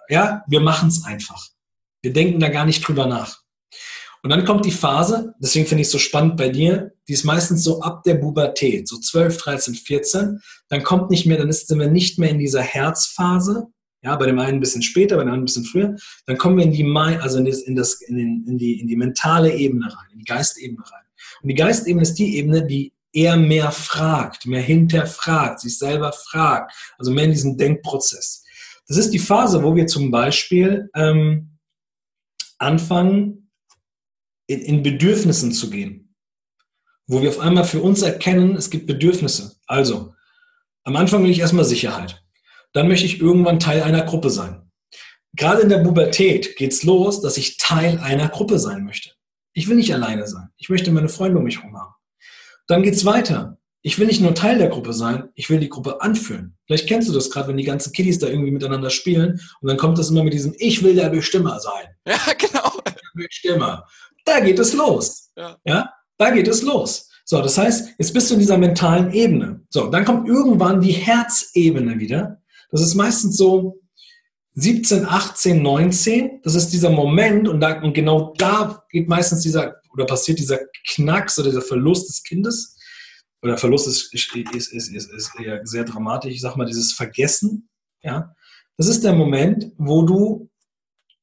ja, wir machen es einfach. Wir denken da gar nicht drüber nach. Und dann kommt die Phase, deswegen finde ich es so spannend bei dir, die ist meistens so ab der Pubertät, so 12, 13, 14. Dann kommt nicht mehr, dann sind wir nicht mehr in dieser Herzphase, ja, bei dem einen ein bisschen später, bei dem anderen ein bisschen früher. Dann kommen wir in die, also in, das, in, das, in, den, in, die, in die mentale Ebene rein, in die Geistebene rein. Und die Geistebene ist die Ebene, die eher mehr fragt, mehr hinterfragt, sich selber fragt, also mehr in diesem Denkprozess. Das ist die Phase, wo wir zum Beispiel ähm, anfangen, in, in Bedürfnissen zu gehen. Wo wir auf einmal für uns erkennen, es gibt Bedürfnisse. Also, am Anfang will ich erstmal Sicherheit dann möchte ich irgendwann Teil einer Gruppe sein. Gerade in der Pubertät geht's los, dass ich Teil einer Gruppe sein möchte. Ich will nicht alleine sein. Ich möchte meine Freunde um mich herum haben. Dann geht's weiter. Ich will nicht nur Teil der Gruppe sein, ich will die Gruppe anführen. Vielleicht kennst du das gerade, wenn die ganzen Kiddies da irgendwie miteinander spielen und dann kommt das immer mit diesem Ich will der Bestimmer sein. Ja, genau. Der Bestimmer. Da geht es los. Ja. ja, da geht es los. So, das heißt, jetzt bist du in dieser mentalen Ebene. So, dann kommt irgendwann die Herzebene wieder. Das ist meistens so 17, 18, 19. Das ist dieser Moment und, da, und genau da geht meistens dieser oder passiert dieser Knacks oder dieser Verlust des Kindes. Oder Verlust ist, ist, ist, ist, ist eher sehr dramatisch. Ich sag mal, dieses Vergessen. Ja, das ist der Moment, wo du,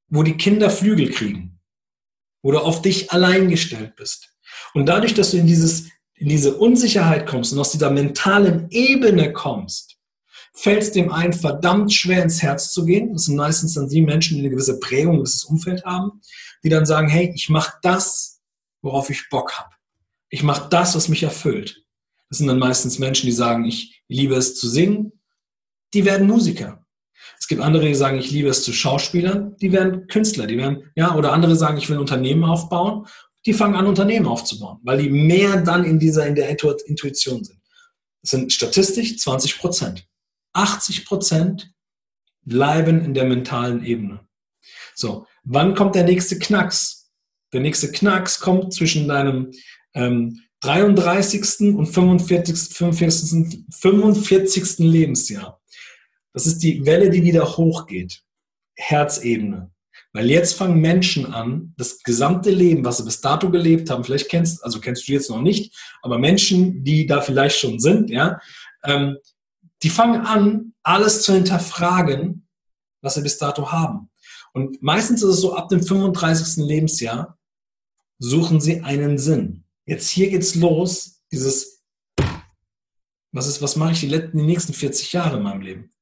wo die Kinder Flügel kriegen, wo du auf dich allein gestellt bist. Und dadurch, dass du in dieses, in diese Unsicherheit kommst und aus dieser mentalen Ebene kommst, fällt es dem einen verdammt schwer ins Herz zu gehen. Das sind meistens dann die Menschen, die eine gewisse Prägung, ein gewisses Umfeld haben, die dann sagen, hey, ich mache das, worauf ich Bock habe. Ich mache das, was mich erfüllt. Das sind dann meistens Menschen, die sagen, ich liebe es zu singen. Die werden Musiker. Es gibt andere, die sagen, ich liebe es zu Schauspielern. Die werden Künstler. Die werden, ja, oder andere sagen, ich will ein Unternehmen aufbauen. Die fangen an, Unternehmen aufzubauen, weil die mehr dann in dieser, in der Intuition sind. Das sind statistisch 20 Prozent. 80 Prozent bleiben in der mentalen Ebene. So, wann kommt der nächste Knacks? Der nächste Knacks kommt zwischen deinem ähm, 33. und 45. 45. 45. Lebensjahr. Das ist die Welle, die wieder hochgeht. Herzebene. Weil jetzt fangen Menschen an, das gesamte Leben, was sie bis dato gelebt haben, vielleicht kennst, also kennst du jetzt noch nicht, aber Menschen, die da vielleicht schon sind, ja, ähm, die fangen an, alles zu hinterfragen, was sie bis dato haben. Und meistens ist es so, ab dem 35. Lebensjahr suchen sie einen Sinn. Jetzt hier geht's los, dieses, was ist, was mache ich die, letzten, die nächsten 40 Jahre in meinem Leben?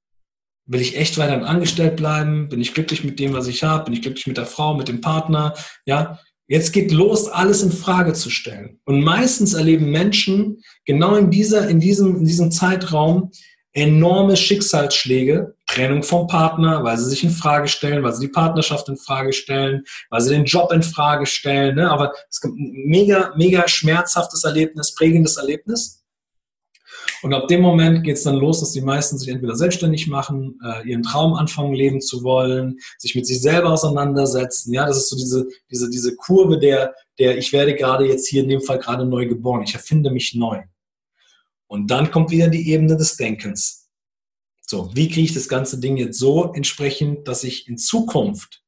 Will ich echt weiterhin angestellt bleiben? Bin ich glücklich mit dem, was ich habe? Bin ich glücklich mit der Frau, mit dem Partner? Ja, Jetzt geht los, alles in Frage zu stellen. Und meistens erleben Menschen genau in dieser, in diesem, in diesem Zeitraum enorme Schicksalsschläge, Trennung vom Partner, weil sie sich in Frage stellen, weil sie die Partnerschaft in Frage stellen, weil sie den Job in Frage stellen. Ne? Aber es gibt ein mega, mega schmerzhaftes Erlebnis, prägendes Erlebnis. Und ab dem Moment geht es dann los, dass die meisten sich entweder selbstständig machen, äh, ihren Traum anfangen leben zu wollen, sich mit sich selber auseinandersetzen. Ja, das ist so diese, diese, diese Kurve der, der ich werde gerade jetzt hier in dem Fall gerade neu geboren. Ich erfinde mich neu. Und dann kommt wieder die Ebene des Denkens. So, wie kriege ich das ganze Ding jetzt so entsprechend, dass ich in Zukunft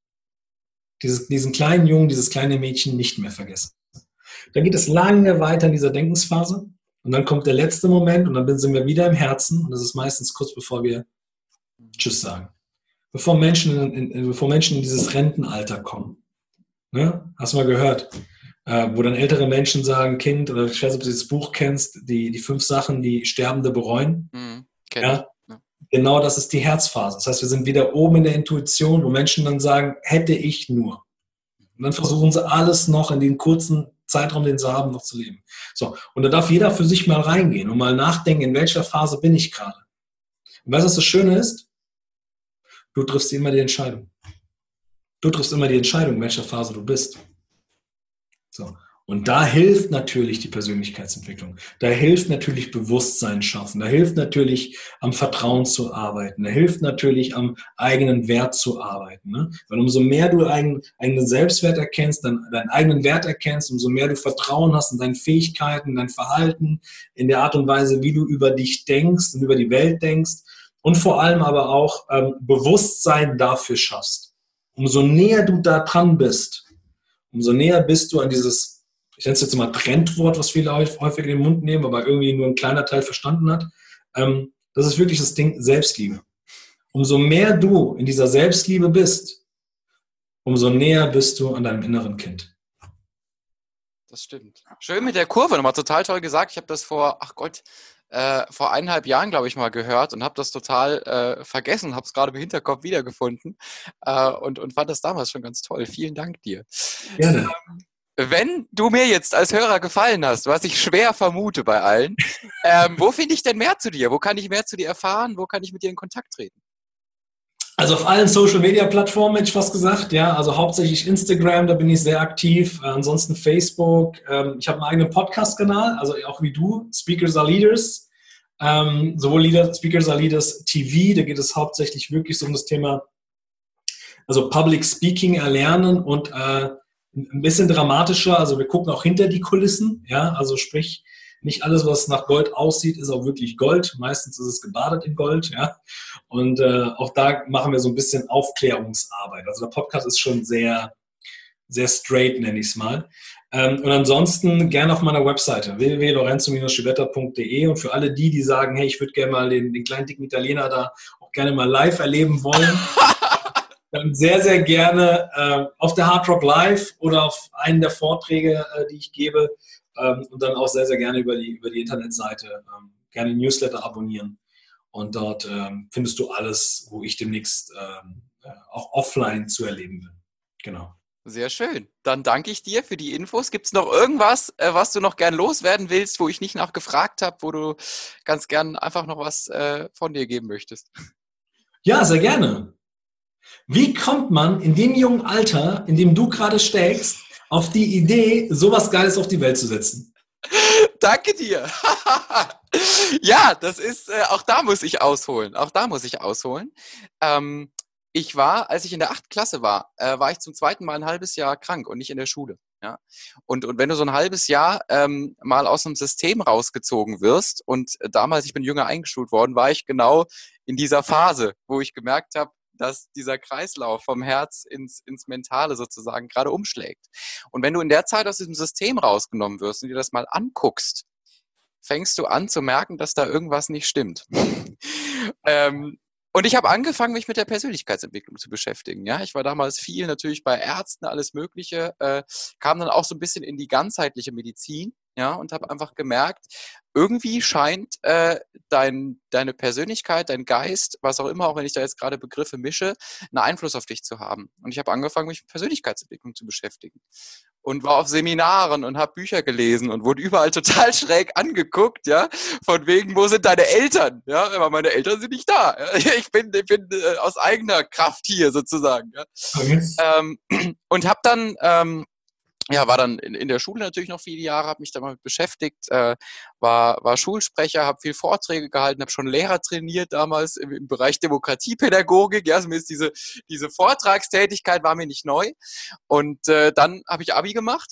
dieses, diesen kleinen Jungen, dieses kleine Mädchen nicht mehr vergesse? Dann geht es lange weiter in dieser Denkensphase und dann kommt der letzte Moment und dann sind wir wieder im Herzen und das ist meistens kurz bevor wir Tschüss sagen. Bevor Menschen in, in, bevor Menschen in dieses Rentenalter kommen. Ne? Hast du mal gehört? Äh, wo dann ältere Menschen sagen, Kind, oder ich weiß nicht, ob du das Buch kennst, die, die fünf Sachen, die Sterbende bereuen. Mhm, ja? ja? Genau das ist die Herzphase. Das heißt, wir sind wieder oben in der Intuition, wo Menschen dann sagen, hätte ich nur. Und dann versuchen sie alles noch in den kurzen Zeitraum, den sie haben, noch zu leben. So, und da darf jeder für sich mal reingehen und mal nachdenken, in welcher Phase bin ich gerade. Und weißt du, was das Schöne ist? Du triffst immer die Entscheidung. Du triffst immer die Entscheidung, in welcher Phase du bist. So. Und da hilft natürlich die Persönlichkeitsentwicklung. Da hilft natürlich Bewusstsein schaffen. Da hilft natürlich am Vertrauen zu arbeiten. Da hilft natürlich am eigenen Wert zu arbeiten. Ne? Weil umso mehr du einen eigenen Selbstwert erkennst, dann deinen eigenen Wert erkennst, umso mehr du Vertrauen hast in deine Fähigkeiten, dein Verhalten, in der Art und Weise, wie du über dich denkst und über die Welt denkst und vor allem aber auch ähm, Bewusstsein dafür schaffst. Umso näher du da dran bist, umso näher bist du an dieses ich nenne es jetzt mal Trendwort, was viele häufig in den Mund nehmen, aber irgendwie nur ein kleiner Teil verstanden hat. Ähm, das ist wirklich das Ding Selbstliebe. Umso mehr du in dieser Selbstliebe bist, umso näher bist du an deinem inneren Kind. Das stimmt. Schön mit der Kurve nochmal, total toll gesagt. Ich habe das vor, ach Gott, äh, vor eineinhalb Jahren, glaube ich, mal gehört und habe das total äh, vergessen, habe es gerade im Hinterkopf wiedergefunden äh, und, und fand das damals schon ganz toll. Vielen Dank dir. Gerne. Ähm, wenn du mir jetzt als Hörer gefallen hast, was ich schwer vermute bei allen, ähm, wo finde ich denn mehr zu dir? Wo kann ich mehr zu dir erfahren? Wo kann ich mit dir in Kontakt treten? Also auf allen Social Media Plattformen hätte ich fast gesagt, ja, also hauptsächlich Instagram, da bin ich sehr aktiv, äh, ansonsten Facebook. Ähm, ich habe einen eigenen Podcast-Kanal, also auch wie du, Speakers are Leaders. Ähm, sowohl Leader, Speakers are Leaders TV, da geht es hauptsächlich wirklich so um das Thema, also Public Speaking erlernen und äh, ein bisschen dramatischer. Also wir gucken auch hinter die Kulissen. Ja, also sprich, nicht alles, was nach Gold aussieht, ist auch wirklich Gold. Meistens ist es gebadet in Gold. Ja, und äh, auch da machen wir so ein bisschen Aufklärungsarbeit. Also der Podcast ist schon sehr, sehr straight, nenne ich es mal. Ähm, und ansonsten gerne auf meiner Webseite www.lorenzo-schivetta.de und für alle die, die sagen, hey, ich würde gerne mal den, den kleinen dicken Italiener da auch gerne mal live erleben wollen. dann sehr, sehr gerne äh, auf der Hard Rock Live oder auf einen der Vorträge, äh, die ich gebe. Ähm, und dann auch sehr, sehr gerne über die, über die Internetseite ähm, gerne Newsletter abonnieren. Und dort ähm, findest du alles, wo ich demnächst ähm, äh, auch offline zu erleben bin. Genau. Sehr schön. Dann danke ich dir für die Infos. Gibt es noch irgendwas, äh, was du noch gern loswerden willst, wo ich nicht nachgefragt habe, wo du ganz gern einfach noch was äh, von dir geben möchtest? Ja, sehr gerne. Wie kommt man in dem jungen Alter, in dem du gerade steckst, auf die Idee, sowas Geiles auf die Welt zu setzen? Danke dir. ja, das ist, äh, auch da muss ich ausholen. Auch da muss ich ausholen. Ähm, ich war, als ich in der achten Klasse war, äh, war ich zum zweiten Mal ein halbes Jahr krank und nicht in der Schule. Ja? Und, und wenn du so ein halbes Jahr ähm, mal aus einem System rausgezogen wirst und damals, ich bin jünger eingeschult worden, war ich genau in dieser Phase, wo ich gemerkt habe, dass dieser Kreislauf vom Herz ins, ins Mentale sozusagen gerade umschlägt. Und wenn du in der Zeit aus diesem System rausgenommen wirst und dir das mal anguckst, fängst du an zu merken, dass da irgendwas nicht stimmt. ähm, und ich habe angefangen, mich mit der Persönlichkeitsentwicklung zu beschäftigen. Ja, ich war damals viel natürlich bei Ärzten, alles Mögliche, äh, kam dann auch so ein bisschen in die ganzheitliche Medizin ja, und habe einfach gemerkt, irgendwie scheint äh, dein, deine Persönlichkeit, dein Geist, was auch immer, auch wenn ich da jetzt gerade Begriffe mische, einen Einfluss auf dich zu haben. Und ich habe angefangen, mich mit Persönlichkeitsentwicklung zu beschäftigen. Und war auf Seminaren und habe Bücher gelesen und wurde überall total schräg angeguckt, ja, von wegen, wo sind deine Eltern? Ja, aber meine Eltern sind nicht da. Ich bin, ich bin äh, aus eigener Kraft hier sozusagen. Ja. Okay. Ähm, und habe dann ähm, ja, war dann in, in, der Schule natürlich noch viele Jahre, habe mich damit beschäftigt, äh, war, war Schulsprecher, habe viel Vorträge gehalten, habe schon Lehrer trainiert damals im, im, Bereich Demokratiepädagogik. Ja, also mir ist diese, diese Vortragstätigkeit war mir nicht neu. Und äh, dann habe ich Abi gemacht,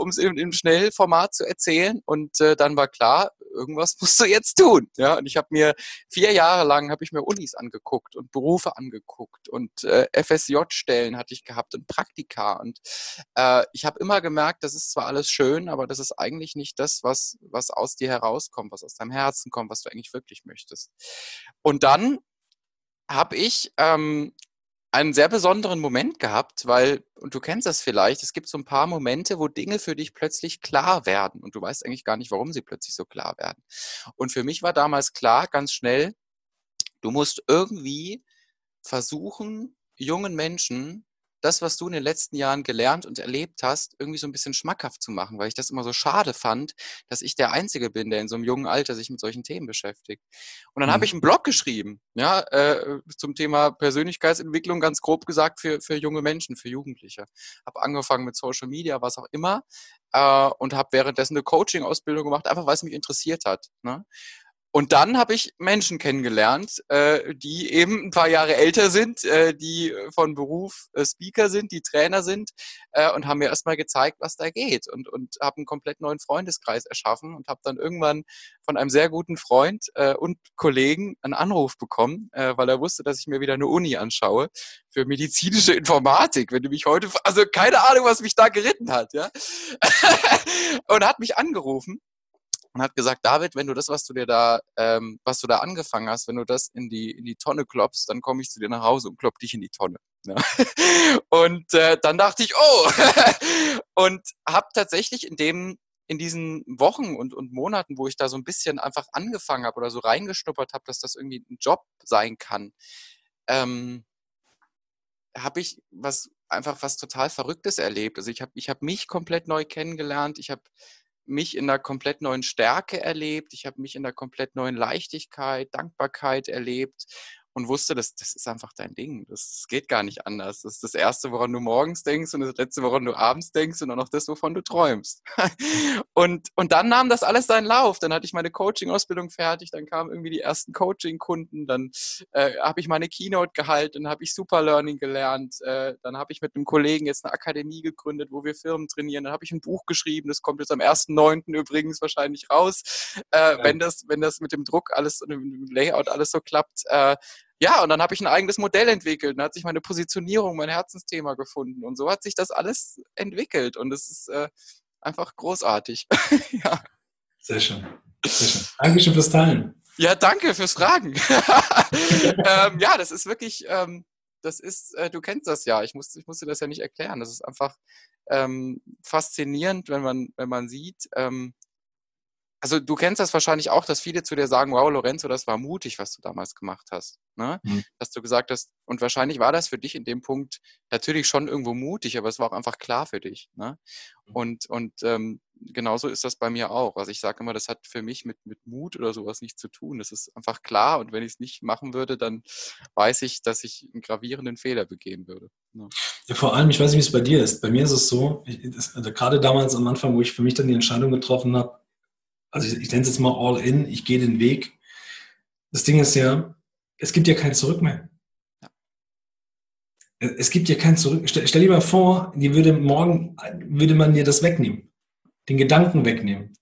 um es im, im Schnellformat zu erzählen. Und äh, dann war klar, irgendwas musst du jetzt tun. Ja, und ich habe mir vier Jahre lang habe ich mir Unis angeguckt und Berufe angeguckt und äh, FSJ-Stellen hatte ich gehabt und Praktika. Und äh, ich habe immer gemerkt, das ist zwar alles schön, aber das ist eigentlich nicht das, was, was aus dir herauskommt, was aus deinem Herzen kommt, was du eigentlich wirklich möchtest. Und dann habe ich ähm, einen sehr besonderen Moment gehabt, weil, und du kennst das vielleicht, es gibt so ein paar Momente, wo Dinge für dich plötzlich klar werden und du weißt eigentlich gar nicht, warum sie plötzlich so klar werden. Und für mich war damals klar, ganz schnell, du musst irgendwie versuchen, jungen Menschen das, was du in den letzten Jahren gelernt und erlebt hast, irgendwie so ein bisschen schmackhaft zu machen, weil ich das immer so schade fand, dass ich der Einzige bin, der in so einem jungen Alter sich mit solchen Themen beschäftigt. Und dann mhm. habe ich einen Blog geschrieben, ja, äh, zum Thema Persönlichkeitsentwicklung, ganz grob gesagt, für, für junge Menschen, für Jugendliche. Habe angefangen mit Social Media, was auch immer, äh, und habe währenddessen eine Coaching-Ausbildung gemacht, einfach weil es mich interessiert hat. Ne? Und dann habe ich Menschen kennengelernt, äh, die eben ein paar Jahre älter sind, äh, die von Beruf äh, Speaker sind, die Trainer sind äh, und haben mir erstmal gezeigt, was da geht und, und habe einen komplett neuen Freundeskreis erschaffen und habe dann irgendwann von einem sehr guten Freund äh, und Kollegen einen Anruf bekommen, äh, weil er wusste, dass ich mir wieder eine Uni anschaue für medizinische Informatik. Wenn du mich heute, also keine Ahnung, was mich da geritten hat, ja, und hat mich angerufen und hat gesagt, David, wenn du das, was du dir da, ähm, was du da angefangen hast, wenn du das in die, in die Tonne kloppst, dann komme ich zu dir nach Hause und klopp dich in die Tonne. Ja. Und äh, dann dachte ich, oh, und habe tatsächlich in dem in diesen Wochen und, und Monaten, wo ich da so ein bisschen einfach angefangen habe oder so reingeschnuppert habe, dass das irgendwie ein Job sein kann, ähm, habe ich was einfach was total Verrücktes erlebt. Also ich habe ich hab mich komplett neu kennengelernt. Ich habe mich in einer komplett neuen Stärke erlebt. Ich habe mich in einer komplett neuen Leichtigkeit, Dankbarkeit erlebt und wusste, das, das ist einfach dein Ding. Das, geht gar nicht anders. Das ist das Erste, woran du morgens denkst und das Letzte, woran du abends denkst und auch noch das, wovon du träumst. und, und dann nahm das alles seinen Lauf. Dann hatte ich meine Coaching-Ausbildung fertig, dann kamen irgendwie die ersten Coaching-Kunden, dann äh, habe ich meine Keynote gehalten, dann habe ich Super Learning gelernt, äh, dann habe ich mit einem Kollegen jetzt eine Akademie gegründet, wo wir Firmen trainieren, dann habe ich ein Buch geschrieben, das kommt jetzt am 1.9. übrigens wahrscheinlich raus, äh, ja. wenn, das, wenn das mit dem Druck alles und dem Layout alles so klappt. Äh, ja, und dann habe ich ein eigenes Modell entwickelt. Dann hat sich meine Positionierung, mein Herzensthema gefunden. Und so hat sich das alles entwickelt. Und es ist äh, einfach großartig. ja. Sehr schön. Sehr schön. Dankeschön fürs Teilen. Ja, danke fürs Fragen. ähm, ja, das ist wirklich, ähm, das ist, äh, du kennst das ja. Ich, muss, ich musste das ja nicht erklären. Das ist einfach ähm, faszinierend, wenn man, wenn man sieht, ähm, also du kennst das wahrscheinlich auch, dass viele zu dir sagen, wow, Lorenzo, das war mutig, was du damals gemacht hast. Ne? Mhm. Dass du gesagt hast, und wahrscheinlich war das für dich in dem Punkt natürlich schon irgendwo mutig, aber es war auch einfach klar für dich. Ne? Mhm. Und, und ähm, genauso ist das bei mir auch. Also ich sage immer, das hat für mich mit, mit Mut oder sowas nichts zu tun. Das ist einfach klar und wenn ich es nicht machen würde, dann weiß ich, dass ich einen gravierenden Fehler begehen würde. Ne? Ja, vor allem, ich weiß nicht, wie es bei dir ist. Bei mir ist es so, ich, das, also gerade damals am Anfang, wo ich für mich dann die Entscheidung getroffen habe, also ich, ich nenne es jetzt mal all in, ich gehe den Weg. Das Ding ist ja, es gibt ja kein Zurück mehr. Ja. Es gibt ja kein Zurück. Stell, stell, dir mal vor, die würde morgen, würde man dir das wegnehmen. Den Gedanken wegnehmen.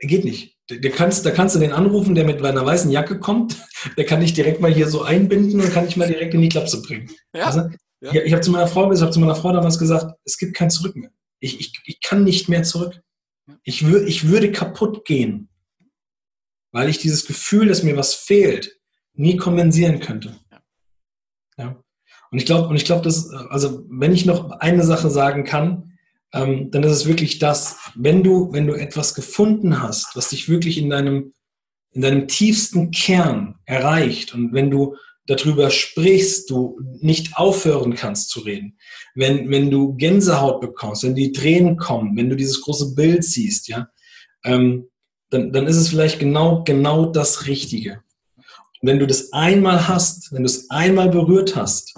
Geht nicht. Da kannst, da kannst du den anrufen, der mit einer weißen Jacke kommt. Der kann dich direkt mal hier so einbinden und kann dich mal direkt in die Klapse bringen. Ja. Also, ja. Ich, ich habe zu meiner Frau gesagt, zu meiner Frau damals gesagt, es gibt kein Zurück mehr. Ich, ich, ich kann nicht mehr zurück. Ich, wür ich würde kaputt gehen, weil ich dieses Gefühl, dass mir was fehlt, nie kompensieren könnte. Ja. Und ich glaube, und ich glaube, dass, also wenn ich noch eine Sache sagen kann, ähm, dann ist es wirklich das, wenn du, wenn du etwas gefunden hast, was dich wirklich in deinem, in deinem tiefsten Kern erreicht und wenn du darüber sprichst, du nicht aufhören kannst zu reden, wenn, wenn du Gänsehaut bekommst, wenn die Tränen kommen, wenn du dieses große Bild siehst, ja, ähm, dann, dann ist es vielleicht genau, genau das Richtige. Und wenn du das einmal hast, wenn du es einmal berührt hast,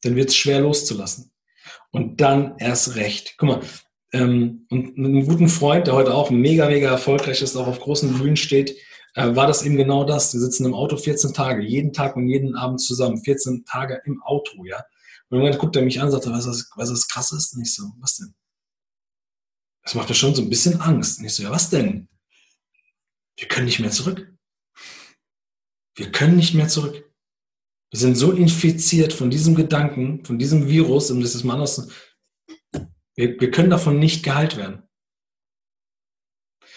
dann wird es schwer loszulassen. Und dann erst recht. Guck mal, ähm, und mit einem guten Freund, der heute auch mega, mega erfolgreich ist, auch auf großen Bühnen steht, äh, war das eben genau das. Wir sitzen im Auto 14 Tage, jeden Tag und jeden Abend zusammen, 14 Tage im Auto, ja. Und irgendwann guckt er mich an und sagt, was das, was das krass ist? Und ich so, was denn? Das macht mir schon so ein bisschen Angst. Und ich so, ja, was denn? Wir können nicht mehr zurück. Wir können nicht mehr zurück. Wir sind so infiziert von diesem Gedanken, von diesem Virus, um das ist mal anders. Wir, wir können davon nicht geheilt werden.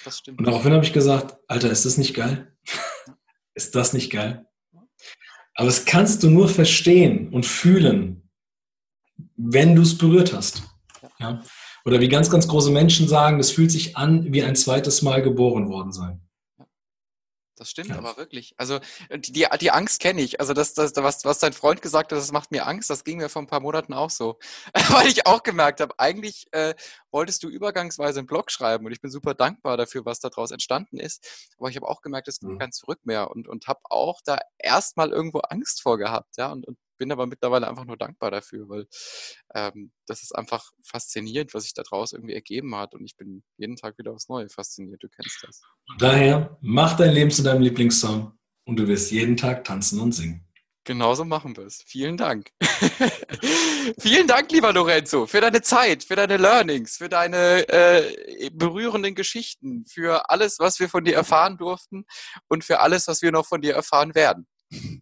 Das stimmt. Und daraufhin habe ich gesagt, Alter, ist das nicht geil? ist das nicht geil? Aber das kannst du nur verstehen und fühlen, wenn du es berührt hast. Ja? Oder wie ganz, ganz große Menschen sagen, das fühlt sich an wie ein zweites Mal geboren worden sein. Das stimmt ja. aber wirklich. Also äh, die, die, Angst kenne ich. Also das, das, was, was dein Freund gesagt hat, das macht mir Angst. Das ging mir vor ein paar Monaten auch so. Weil ich auch gemerkt habe, eigentlich äh, wolltest du übergangsweise einen Blog schreiben und ich bin super dankbar dafür, was daraus entstanden ist. Aber ich habe auch gemerkt, es gibt mhm. kein Zurück mehr und, und habe auch da erstmal irgendwo Angst vor gehabt. Ja, und, und bin aber mittlerweile einfach nur dankbar dafür, weil ähm, das ist einfach faszinierend, was sich daraus irgendwie ergeben hat. Und ich bin jeden Tag wieder aufs Neue fasziniert. Du kennst das. Daher, mach dein Leben zu deinem Lieblingssong und du wirst jeden Tag tanzen und singen. Genauso machen wir es. Vielen Dank. Vielen Dank, lieber Lorenzo, für deine Zeit, für deine Learnings, für deine äh, berührenden Geschichten, für alles, was wir von dir erfahren durften und für alles, was wir noch von dir erfahren werden.